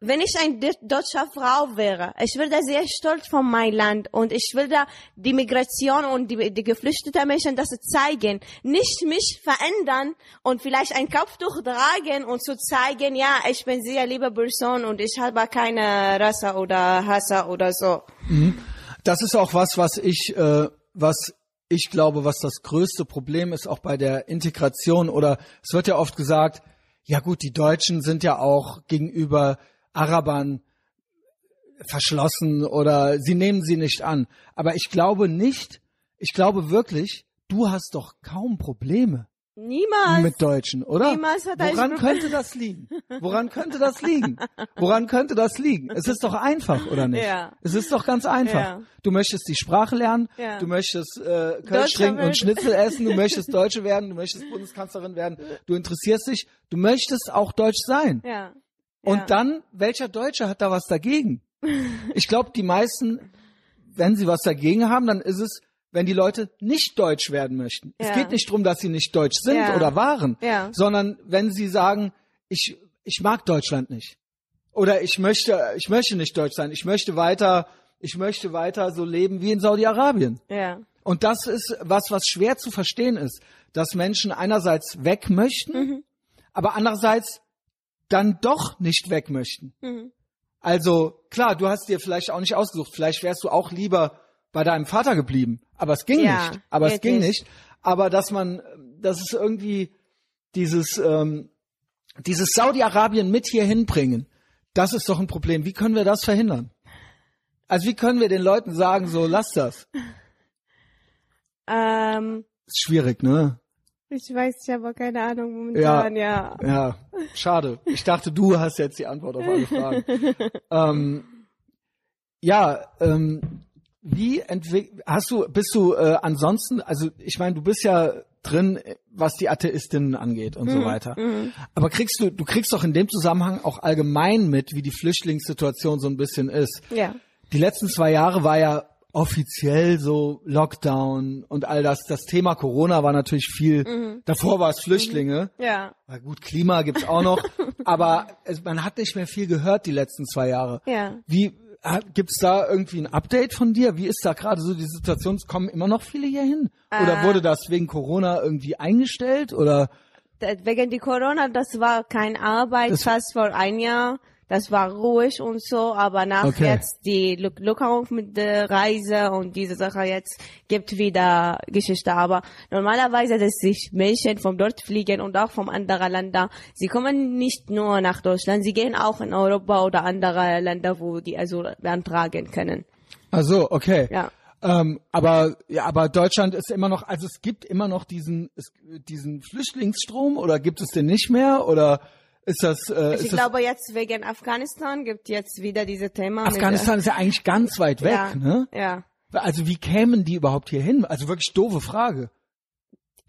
wenn ich eine de- deutsche Frau wäre, ich würde sehr stolz von meinem Land und ich würde die Migration und die, die geflüchteten Menschen das zeigen. Nicht mich verändern und vielleicht ein Kopftuch tragen und zu zeigen, ja, ich bin sehr liebe Person und ich habe keine Rasse oder Hasse oder so. Das ist auch was, was ich, äh, was ich glaube, was das größte Problem ist, auch bei der Integration. Oder es wird ja oft gesagt, ja gut, die Deutschen sind ja auch gegenüber Arabern verschlossen oder sie nehmen sie nicht an. Aber ich glaube nicht, ich glaube wirklich, du hast doch kaum Probleme Niemals. mit Deutschen, oder? Niemals hat Woran könnte das liegen? Woran könnte das liegen? Woran könnte das liegen? Es ist doch einfach, oder nicht? Ja. Es ist doch ganz einfach. Ja. Du möchtest die Sprache lernen, Ja. du möchtest äh, Kölsch trinken und. Schnitzel essen, du möchtest Deutsche werden, du möchtest Bundeskanzlerin werden, du interessierst dich, du möchtest auch Deutsch sein. ja. Und dann, welcher Deutsche hat da was dagegen? Ich glaube, die meisten, wenn sie was dagegen haben, dann ist es, wenn die Leute nicht deutsch werden möchten. Es Ja. geht nicht darum, dass sie nicht deutsch sind Ja. oder waren, Ja. sondern wenn sie sagen, ich, ich mag Deutschland nicht. Oder ich möchte, ich möchte nicht deutsch sein. Ich möchte weiter, ich möchte weiter so leben wie in Saudi-Arabien. Und das ist was, was schwer zu verstehen ist, dass Menschen einerseits weg möchten, aber andererseits dann doch nicht weg möchten. Mhm. Also klar, du hast dir vielleicht auch nicht ausgesucht. Vielleicht wärst du auch lieber bei deinem Vater geblieben. Aber es ging Ja, nicht. Aber es ging nicht. Aber dass man, dass es irgendwie dieses, ähm, dieses Saudi-Arabien mit hier hinbringen, das ist doch ein Problem. Wie können wir das verhindern? Also wie können wir den Leuten sagen, so lass das? Ähm, Ist schwierig, ne? ich weiß, ich habe keine Ahnung momentan, ja. Ja, schade. Ich dachte, du hast jetzt die Antwort auf alle Fragen. ähm, ja, ähm, wie entwick hast du, bist du äh, ansonsten, also ich meine, du bist ja drin, was die Atheistinnen angeht und so weiter. Aber kriegst du, du kriegst doch in dem Zusammenhang auch allgemein mit, wie die Flüchtlingssituation so ein bisschen ist. Ja. Die letzten zwei Jahre war ja offiziell so Lockdown und all das. Das Thema Corona war natürlich viel, davor war es Flüchtlinge. Ja. Na gut, Klima gibt's auch noch, aber es, man hat nicht mehr viel gehört die letzten zwei Jahre. Ja. Wie hat- gibt's da irgendwie ein Update von dir? Wie ist da gerade so die Situation? Es kommen immer noch viele hier hin? Oder Äh. wurde das wegen Corona irgendwie eingestellt? Oder Wegen die Corona, das war kein Arbeit, Das- fast vor ein Jahr. Das war ruhig und so, aber nach Okay. jetzt die Lo- Lockerung mit der Reise und diese Sache jetzt gibt wieder Geschichte. Aber normalerweise, dass sich Menschen von dort fliegen und auch von anderen Ländern, sie kommen nicht nur nach Deutschland, sie gehen auch in Europa oder andere Länder, wo die Asyl beantragen können. also okay. Ja. Ähm, aber ja, aber Deutschland ist immer noch, also es gibt immer noch diesen es, diesen Flüchtlingsstrom oder gibt es den nicht mehr oder ist das? Äh, Ich ist das glaube jetzt wegen Afghanistan gibt jetzt wieder diese Thema. mit- Afghanistan ist ja eigentlich ganz weit weg, ja, ne? Ja. Also wie kämen die überhaupt hier hin? Also wirklich doofe Frage.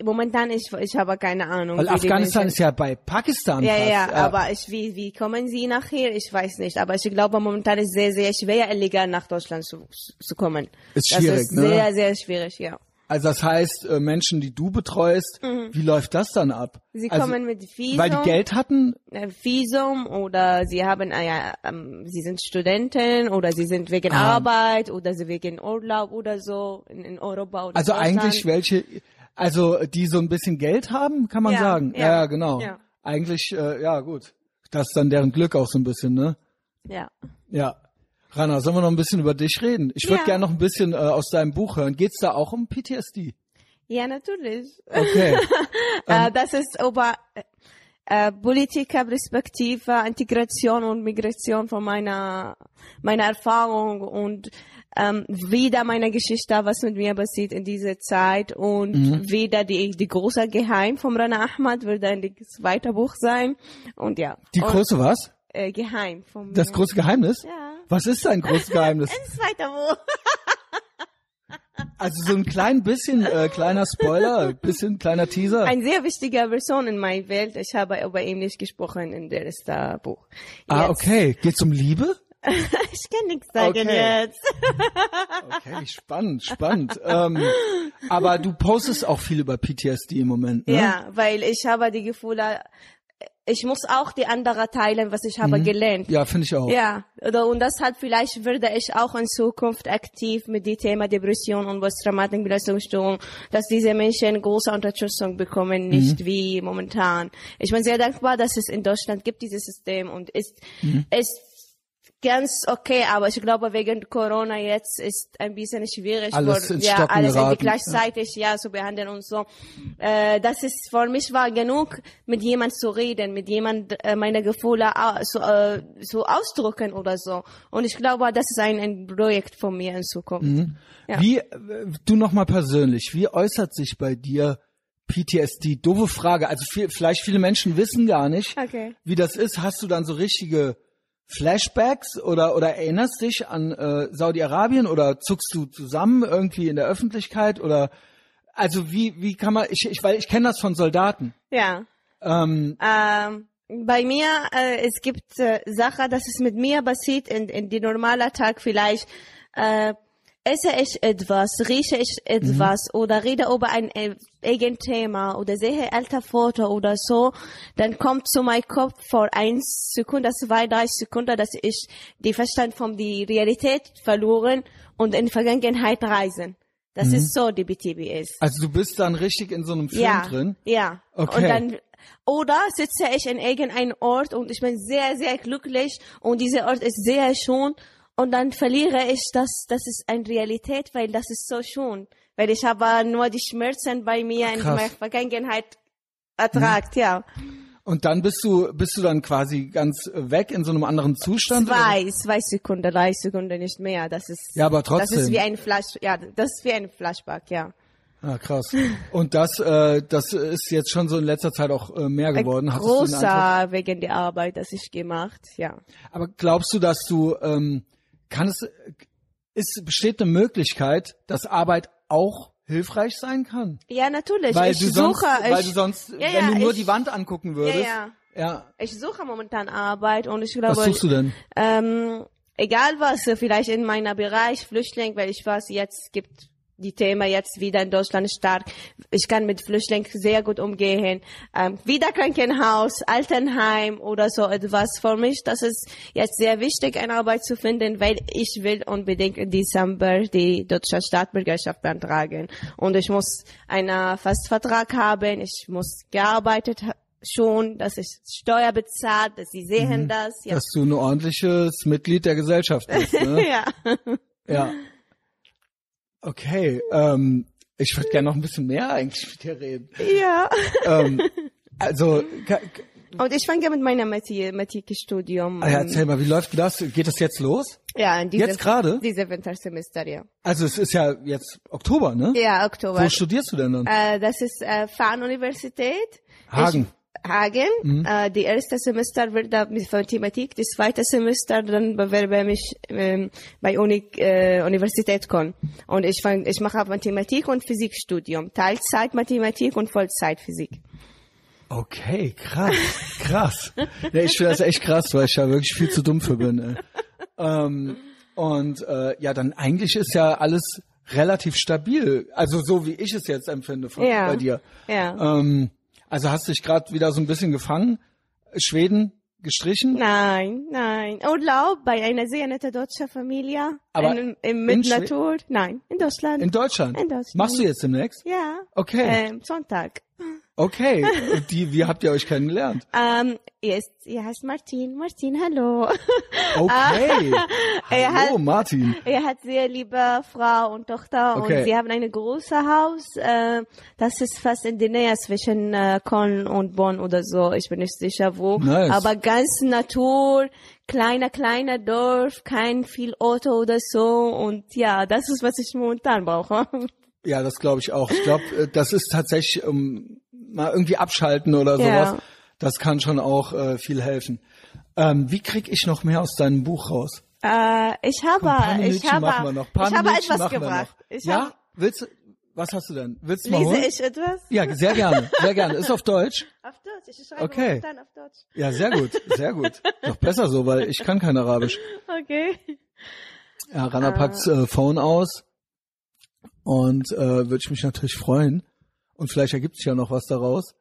momentan ich ich habe keine Ahnung. Weil Afghanistan ist ja bei Pakistan ja, fast. ja, aber ich, wie, wie kommen Sie nachher? Ich weiß nicht. Aber ich glaube, momentan ist sehr, sehr schwer, illegal nach Deutschland zu, zu kommen. Ist das schwierig, ist ne? sehr, sehr schwierig, ja. Also das heißt, äh, Menschen, die du betreust, wie läuft das dann ab? Mhm. Sie also, kommen mit Visum, Weil die Geld hatten? äh, Visum oder sie haben, äh, ja, ähm, sie sind Studenten oder sie sind wegen Ah. Arbeit oder sie wegen Urlaub oder so in, in Europa oder Also Deutschland. eigentlich welche, also die so ein bisschen Geld haben, kann man Ja, sagen. ja, Ja, ja genau. ja. Eigentlich, äh, ja gut. Das ist dann deren Glück auch so ein bisschen, ne? Ja. Ja. Rana, sollen wir noch ein bisschen über dich reden? Ich würde Ja. gerne noch ein bisschen äh, aus deinem Buch hören. Geht's da auch um PTSD? Ja, natürlich. Okay. Ähm. Äh, das ist über äh, Politikerperspektive, Integration und Migration von meiner, meiner Erfahrung und ähm, wieder meine Geschichte, was mit mir passiert in dieser Zeit und Mhm. wieder die, die große Geheim vom Rana Ahmad wird dann das zweite Buch sein und ja. Die und, große was? äh, Geheim vom Das große Geheimnis? Ja. Was ist dein großes Geheimnis? Das zweite Buch. Also so ein klein bisschen, äh, kleiner Spoiler, bisschen kleiner Teaser. Ein sehr wichtiger Person in meiner Welt. Ich habe über ihn nicht gesprochen in der ersten Buch. ah, okay. Geht's um Liebe? Ich kann nichts sagen Okay. jetzt. Okay, spannend, spannend. ähm, aber du postest auch viel über PTSD im Moment, ne? Ja, weil ich habe die Gefühle, ich muss auch die andere teilen, was ich habe gelernt. Mhm. Ja, finde ich auch. Ja, und deshalb vielleicht würde ich auch in Zukunft aktiv mit dem Thema Depression und posttraumatische Belastungsstörung, dass diese Menschen große Unterstützung bekommen, Mhm. nicht wie momentan. Ich bin sehr dankbar, dass es in Deutschland gibt, dieses System und ist, Mhm. ist ganz okay, aber ich glaube, wegen Corona jetzt ist ein bisschen schwierig, Alles ins ja, alles gleichzeitig ja. zu behandeln und so. Äh, das ist für mich war genug, mit jemand zu reden, mit jemand äh, meine Gefühle so, äh, so ausdrücken oder so. Und ich glaube, das ist ein, ein Projekt von mir in Zukunft. Mhm. Ja. Wie, äh, du nochmal persönlich, wie äußert sich bei dir PTSD? Doofe Frage. Also viel, vielleicht viele Menschen wissen gar nicht, Okay. wie das ist. Hast du dann so richtige Flashbacks oder, oder erinnerst dich an äh, Saudi-Arabien oder zuckst du zusammen irgendwie in der Öffentlichkeit oder also wie, wie kann man, ich, ich weil ich kenne das von Soldaten. Ja. Ähm, Ähm, bei mir, äh, es gibt äh, Sachen, das ist mit mir passiert in, in die normale Tag vielleicht. Äh, esse ich etwas, rieche ich etwas oder rede über ein äh, irgendein Thema oder sehe alte Foto oder so, dann kommt zu meinem Kopf vor ein Sekunde, zwei, drei Sekunden, dass ich die Verstand von die Realität verloren und in Vergangenheit reisen. Das ist so, die BTB ist. also du bist dann richtig in so einem Film Ja, drin. ja. Okay. Dann oder sitze ich in irgendeinem Ort und ich bin sehr, sehr glücklich und dieser Ort ist sehr schön und dann verliere ich das, das ist eine Realität, weil das ist so schön. Weil ich habe nur die Schmerzen bei mir in Krass. meiner Vergangenheit ertragt, ja. Und dann bist du, bist du dann quasi ganz weg in so einem anderen Zustand? oder? Zwei, zwei Sekunden, drei Sekunden nicht mehr. Das ist, Ja, aber das trotzdem. ist wie ein Flash, ja, das ist wie ein Flashback, ja. Ah, krass. Und das, äh, das ist jetzt schon so in letzter Zeit auch äh, mehr geworden. Hattest? Großer wegen der Arbeit, das ich gemacht, ja. Aber glaubst du, dass du, ähm, kann es, ist, besteht eine Möglichkeit, dass Arbeit auch hilfreich sein kann? Ja, natürlich. Weil ich du sonst, suche, weil ich, du sonst, Ja, wenn ja, du nur ich- die Wand angucken würdest. ja. ja. ich suche momentan Arbeit und ich Was glaube, suchst du denn? ähm, egal was, vielleicht in meiner Bereich Flüchtling, weil ich weiß, jetzt gibt die Thema jetzt wieder in Deutschland stark. Ich kann mit Flüchtlingen sehr gut umgehen. Ähm, wieder Krankenhaus, Altenheim oder so etwas. Für mich, das ist jetzt sehr wichtig, eine Arbeit zu finden, weil ich will unbedingt im Dezember die deutsche Staatsbürgerschaft beantragen. Und ich muss einen Festvertrag haben, ich muss gearbeitet schon, dass ich Steuer bezahlt, dass sie sehen das. Ja. Dass du ein ordentliches Mitglied der Gesellschaft bist, ne? ja. ja. Okay, ähm, ich würde gerne noch ein bisschen mehr eigentlich mit dir reden. ja. ähm, also, Und ich fange mit meinem Mathematikstudium. ah ja, erzähl mal, wie läuft das? Geht das jetzt los? Ja, in diese, Jetzt gerade? Diese Wintersemester, ja. Also es ist ja jetzt Oktober, ne? Ja, Oktober. Wo studierst du denn dann? Äh, das ist äh, Fernuniversität. Hagen. Ich, Hagen. Mhm. Äh, die erste Semester wird da mit Mathematik, das zweite Semester dann bewerbe mich ähm, bei Uni, äh, Universität Bonn. Und ich fang, ich mache Mathematik und Physikstudium, Teilzeit Mathematik und Vollzeit Physik. Okay, krass, krass. Ja, ich finde das echt krass, weil ich ja wirklich viel zu dumm für bin. Ähm, und äh, ja, dann eigentlich ist ja alles relativ stabil. Also so wie ich es jetzt empfinde von, Ja. bei dir. Ja. Ähm, also hast dich gerade wieder so ein bisschen gefangen. Schweden gestrichen. Nein, nein. Urlaub bei einer sehr netten deutschen Familie. Aber in, im, in mit Schwe- Natur. Nein, in Deutschland. In Deutschland. In Deutschland. Machst du jetzt demnächst? ja. Okay. Ähm, Sonntag. Okay. Und die, wie habt ihr euch kennengelernt? Ähm, er, ist, er heißt Martin. Martin, hallo. Okay. Er Hallo, hat- Martin. Er hat sehr liebe Frau und Tochter Okay. und sie haben ein großes Haus. Äh, das ist fast in der Nähe zwischen äh, Köln und Bonn oder so. Ich bin nicht sicher wo. Nice. Aber ganz Natur, kleiner, kleiner Dorf, kein viel Auto oder so. Und ja, das ist, was ich momentan brauche. Ja, das glaube ich auch. Ich glaube, das ist tatsächlich um, mal irgendwie abschalten oder Ja. sowas. Das kann schon auch äh, viel helfen. Ähm, wie krieg ich noch mehr aus deinem Buch raus? Äh, ich habe, ich habe, ich habe etwas gebracht. Ich ja? habe, Willst du, was hast du denn? Willst du mal lese holen? ich etwas? Ja, sehr gerne, sehr gerne. Ist auf Deutsch? Auf Deutsch. Ich schreibe Okay. momentan auf Deutsch. Ja, sehr gut, sehr gut. Doch besser so, weil ich kann kein Arabisch. Okay. Ja, Rana packt äh, Phone aus und äh, würde ich mich natürlich freuen. Und vielleicht ergibt sich ja noch was daraus.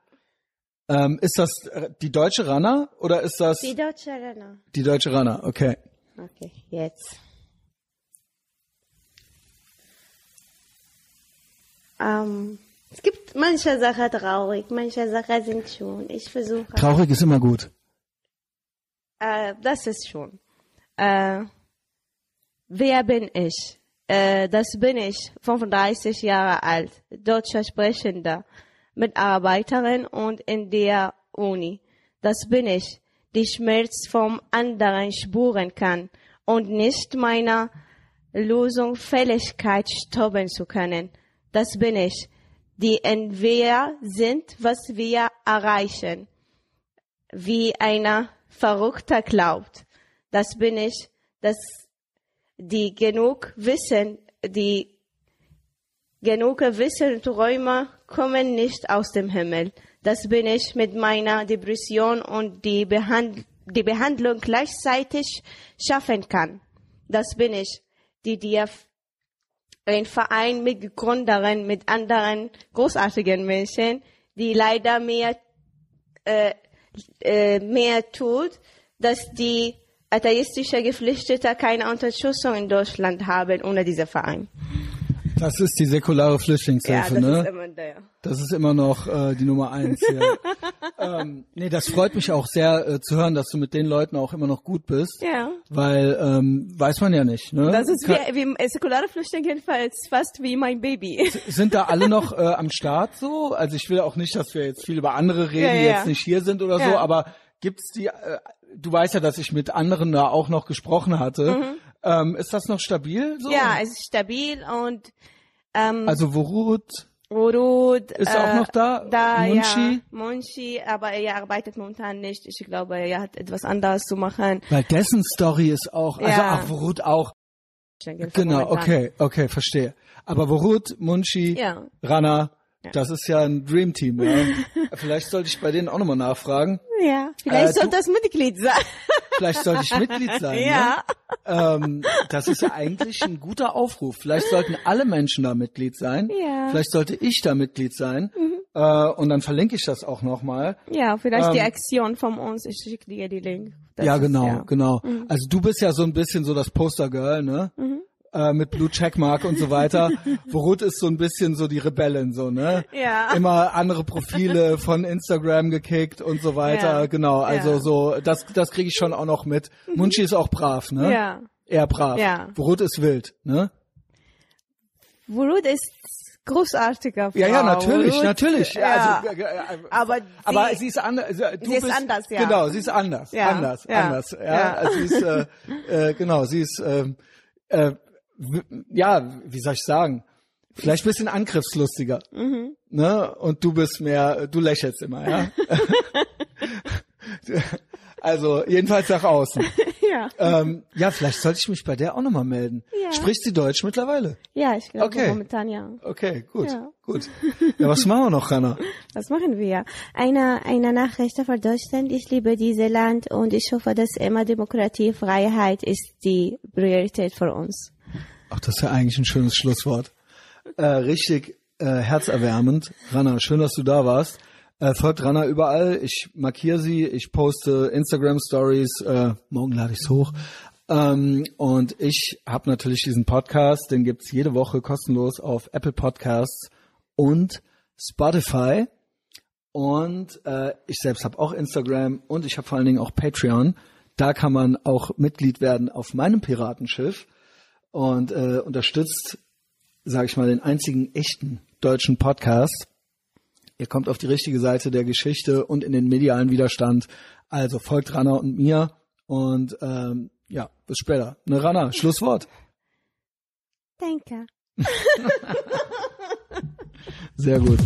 Ähm, ist das äh, die deutsche Rana oder ist das Die deutsche Renner. die deutsche Rana? Okay. Okay, jetzt. Ähm, es gibt manche Sachen traurig, manche Sachen sind schön. Ich versuche. Traurig ist immer gut. Äh, das ist schon. Äh, wer bin ich? Äh, das bin ich, 35 Jahre alt, deutscher Sprechender, Mitarbeiterin und in der Uni. Das bin ich, die Schmerz vom anderen spüren kann und nicht meiner Lösungsfähigkeit stoppen zu können. Das bin ich, die entweder sind, was wir erreichen wie einer Verrückter glaubt. Das bin ich, dass die genug wissen, die genug Wissen und Träume kommen nicht aus dem Himmel. Das bin ich mit meiner Depression und die, Behand die Behandlung gleichzeitig schaffen kann. Das bin ich, die dir ein Verein mit Gründern, mit anderen großartigen Menschen, die leider mehr äh, äh, mehr tut, dass die atheistische Geflüchtete keine Unterstützung in Deutschland haben ohne diesen Verein. Das ist die säkulare Ja, Flüchtlingshilfe, das ne? ist immer der. Das ist immer noch äh, die Nummer eins hier. ähm, nee, das freut mich auch sehr äh, zu hören, dass du mit den Leuten auch immer noch gut bist. Ja. Weil ähm, weiß man ja nicht, ne? Das ist Kann- wie, wie säkulare Flüchtlinge jedenfalls fast wie mein Baby. Sind da alle noch äh, am Start so? Also ich will auch nicht, dass wir jetzt viel über andere reden, Ja, die ja, jetzt ja. nicht hier sind oder so, Ja. aber gibt's die, äh, du weißt ja, dass ich mit anderen da auch noch gesprochen hatte. Ähm, ist das noch stabil so? Mhm. Ja, es ist stabil und ähm, Also Worut, Urud Ist er auch noch da? Da, Munshi? ja. Munshi, aber er arbeitet momentan nicht. Ich glaube, er hat etwas anderes zu machen. weil dessen Story ist auch, also Ja. ach, Worut auch. Genau, Genau, okay, okay, verstehe. Aber Worut, Munshi, Ja. Rana, das ist ja ein Dream Team, ja. Vielleicht sollte ich bei denen auch nochmal nachfragen. Ja, vielleicht Äh, soll du- das Mitglied sein. Vielleicht sollte ich Mitglied sein. Ja. Ne? Ähm, das ist ja eigentlich ein guter Aufruf. Vielleicht sollten alle Menschen da Mitglied sein. Ja. Mhm. Vielleicht sollte ich da Mitglied sein. Äh, und dann verlinke ich das auch nochmal. Ja, vielleicht die Ähm, Aktion von uns. Ich schicke dir die Link. Das ja, ist- genau, ja. Mhm. genau. Also du bist ja so ein bisschen so das Postergirl, ne? Äh, mit Blue Checkmark und so weiter. Worut ist so ein bisschen so die Rebellin, so, ne? Ja. Immer andere Profile von Instagram gekickt und so weiter. Ja. Genau, also Ja. Mhm. so, das, das kriege ich schon auch noch mit. Munchi ist auch brav, ne? Ja. Eher brav. Ja. Worut ist wild, ne? Wurud ist großartiger Frau. Ja, ja, natürlich, Wurud, natürlich. Ja. Also, äh, äh, Aber aber sie- sie ist anders. Du sie ist bist, anders, ja. Genau, sie ist anders, Ja, anders, ja, anders. Ja, ja. Also sie ist, äh, äh, genau, sie ist, ähm, äh, w- ja, wie soll ich sagen? Vielleicht ein bisschen angriffslustiger. Ne? Und du bist mehr, du lächelst immer, ja? also, jedenfalls nach außen. ja. Ähm, ja, vielleicht sollte ich mich bei der auch nochmal melden. Ja. Spricht sie Deutsch mittlerweile? Ja, ich glaube Okay. momentan ja. Okay, gut, Ja. gut. Ja, was machen wir noch, Hanna? Was machen wir? Eine, eine Nachricht für Deutschland. Ich liebe dieses Land und ich hoffe, dass immer Demokratie, Freiheit ist die Priorität für uns. Ach, das ist ja eigentlich ein schönes Schlusswort. Äh, richtig äh, herzerwärmend. Rana, schön, dass du da warst. Äh, folgt Rana überall. Ich markiere sie, ich poste Instagram Stories. Äh, morgen lade ich's hoch. Ähm, und ich habe natürlich diesen Podcast, den gibt's jede Woche kostenlos auf Apple Podcasts und Spotify. Und äh, ich selbst habe auch Instagram und ich habe vor allen Dingen auch Patreon. Da kann man auch Mitglied werden auf meinem Piratenschiff und äh, unterstützt, sage ich mal, den einzigen echten deutschen Podcast. Ihr kommt auf die richtige Seite der Geschichte und in den medialen Widerstand. Also folgt Rana und mir und ähm, ja, bis später. Ne, Rana, Schlusswort. Danke. Sehr gut.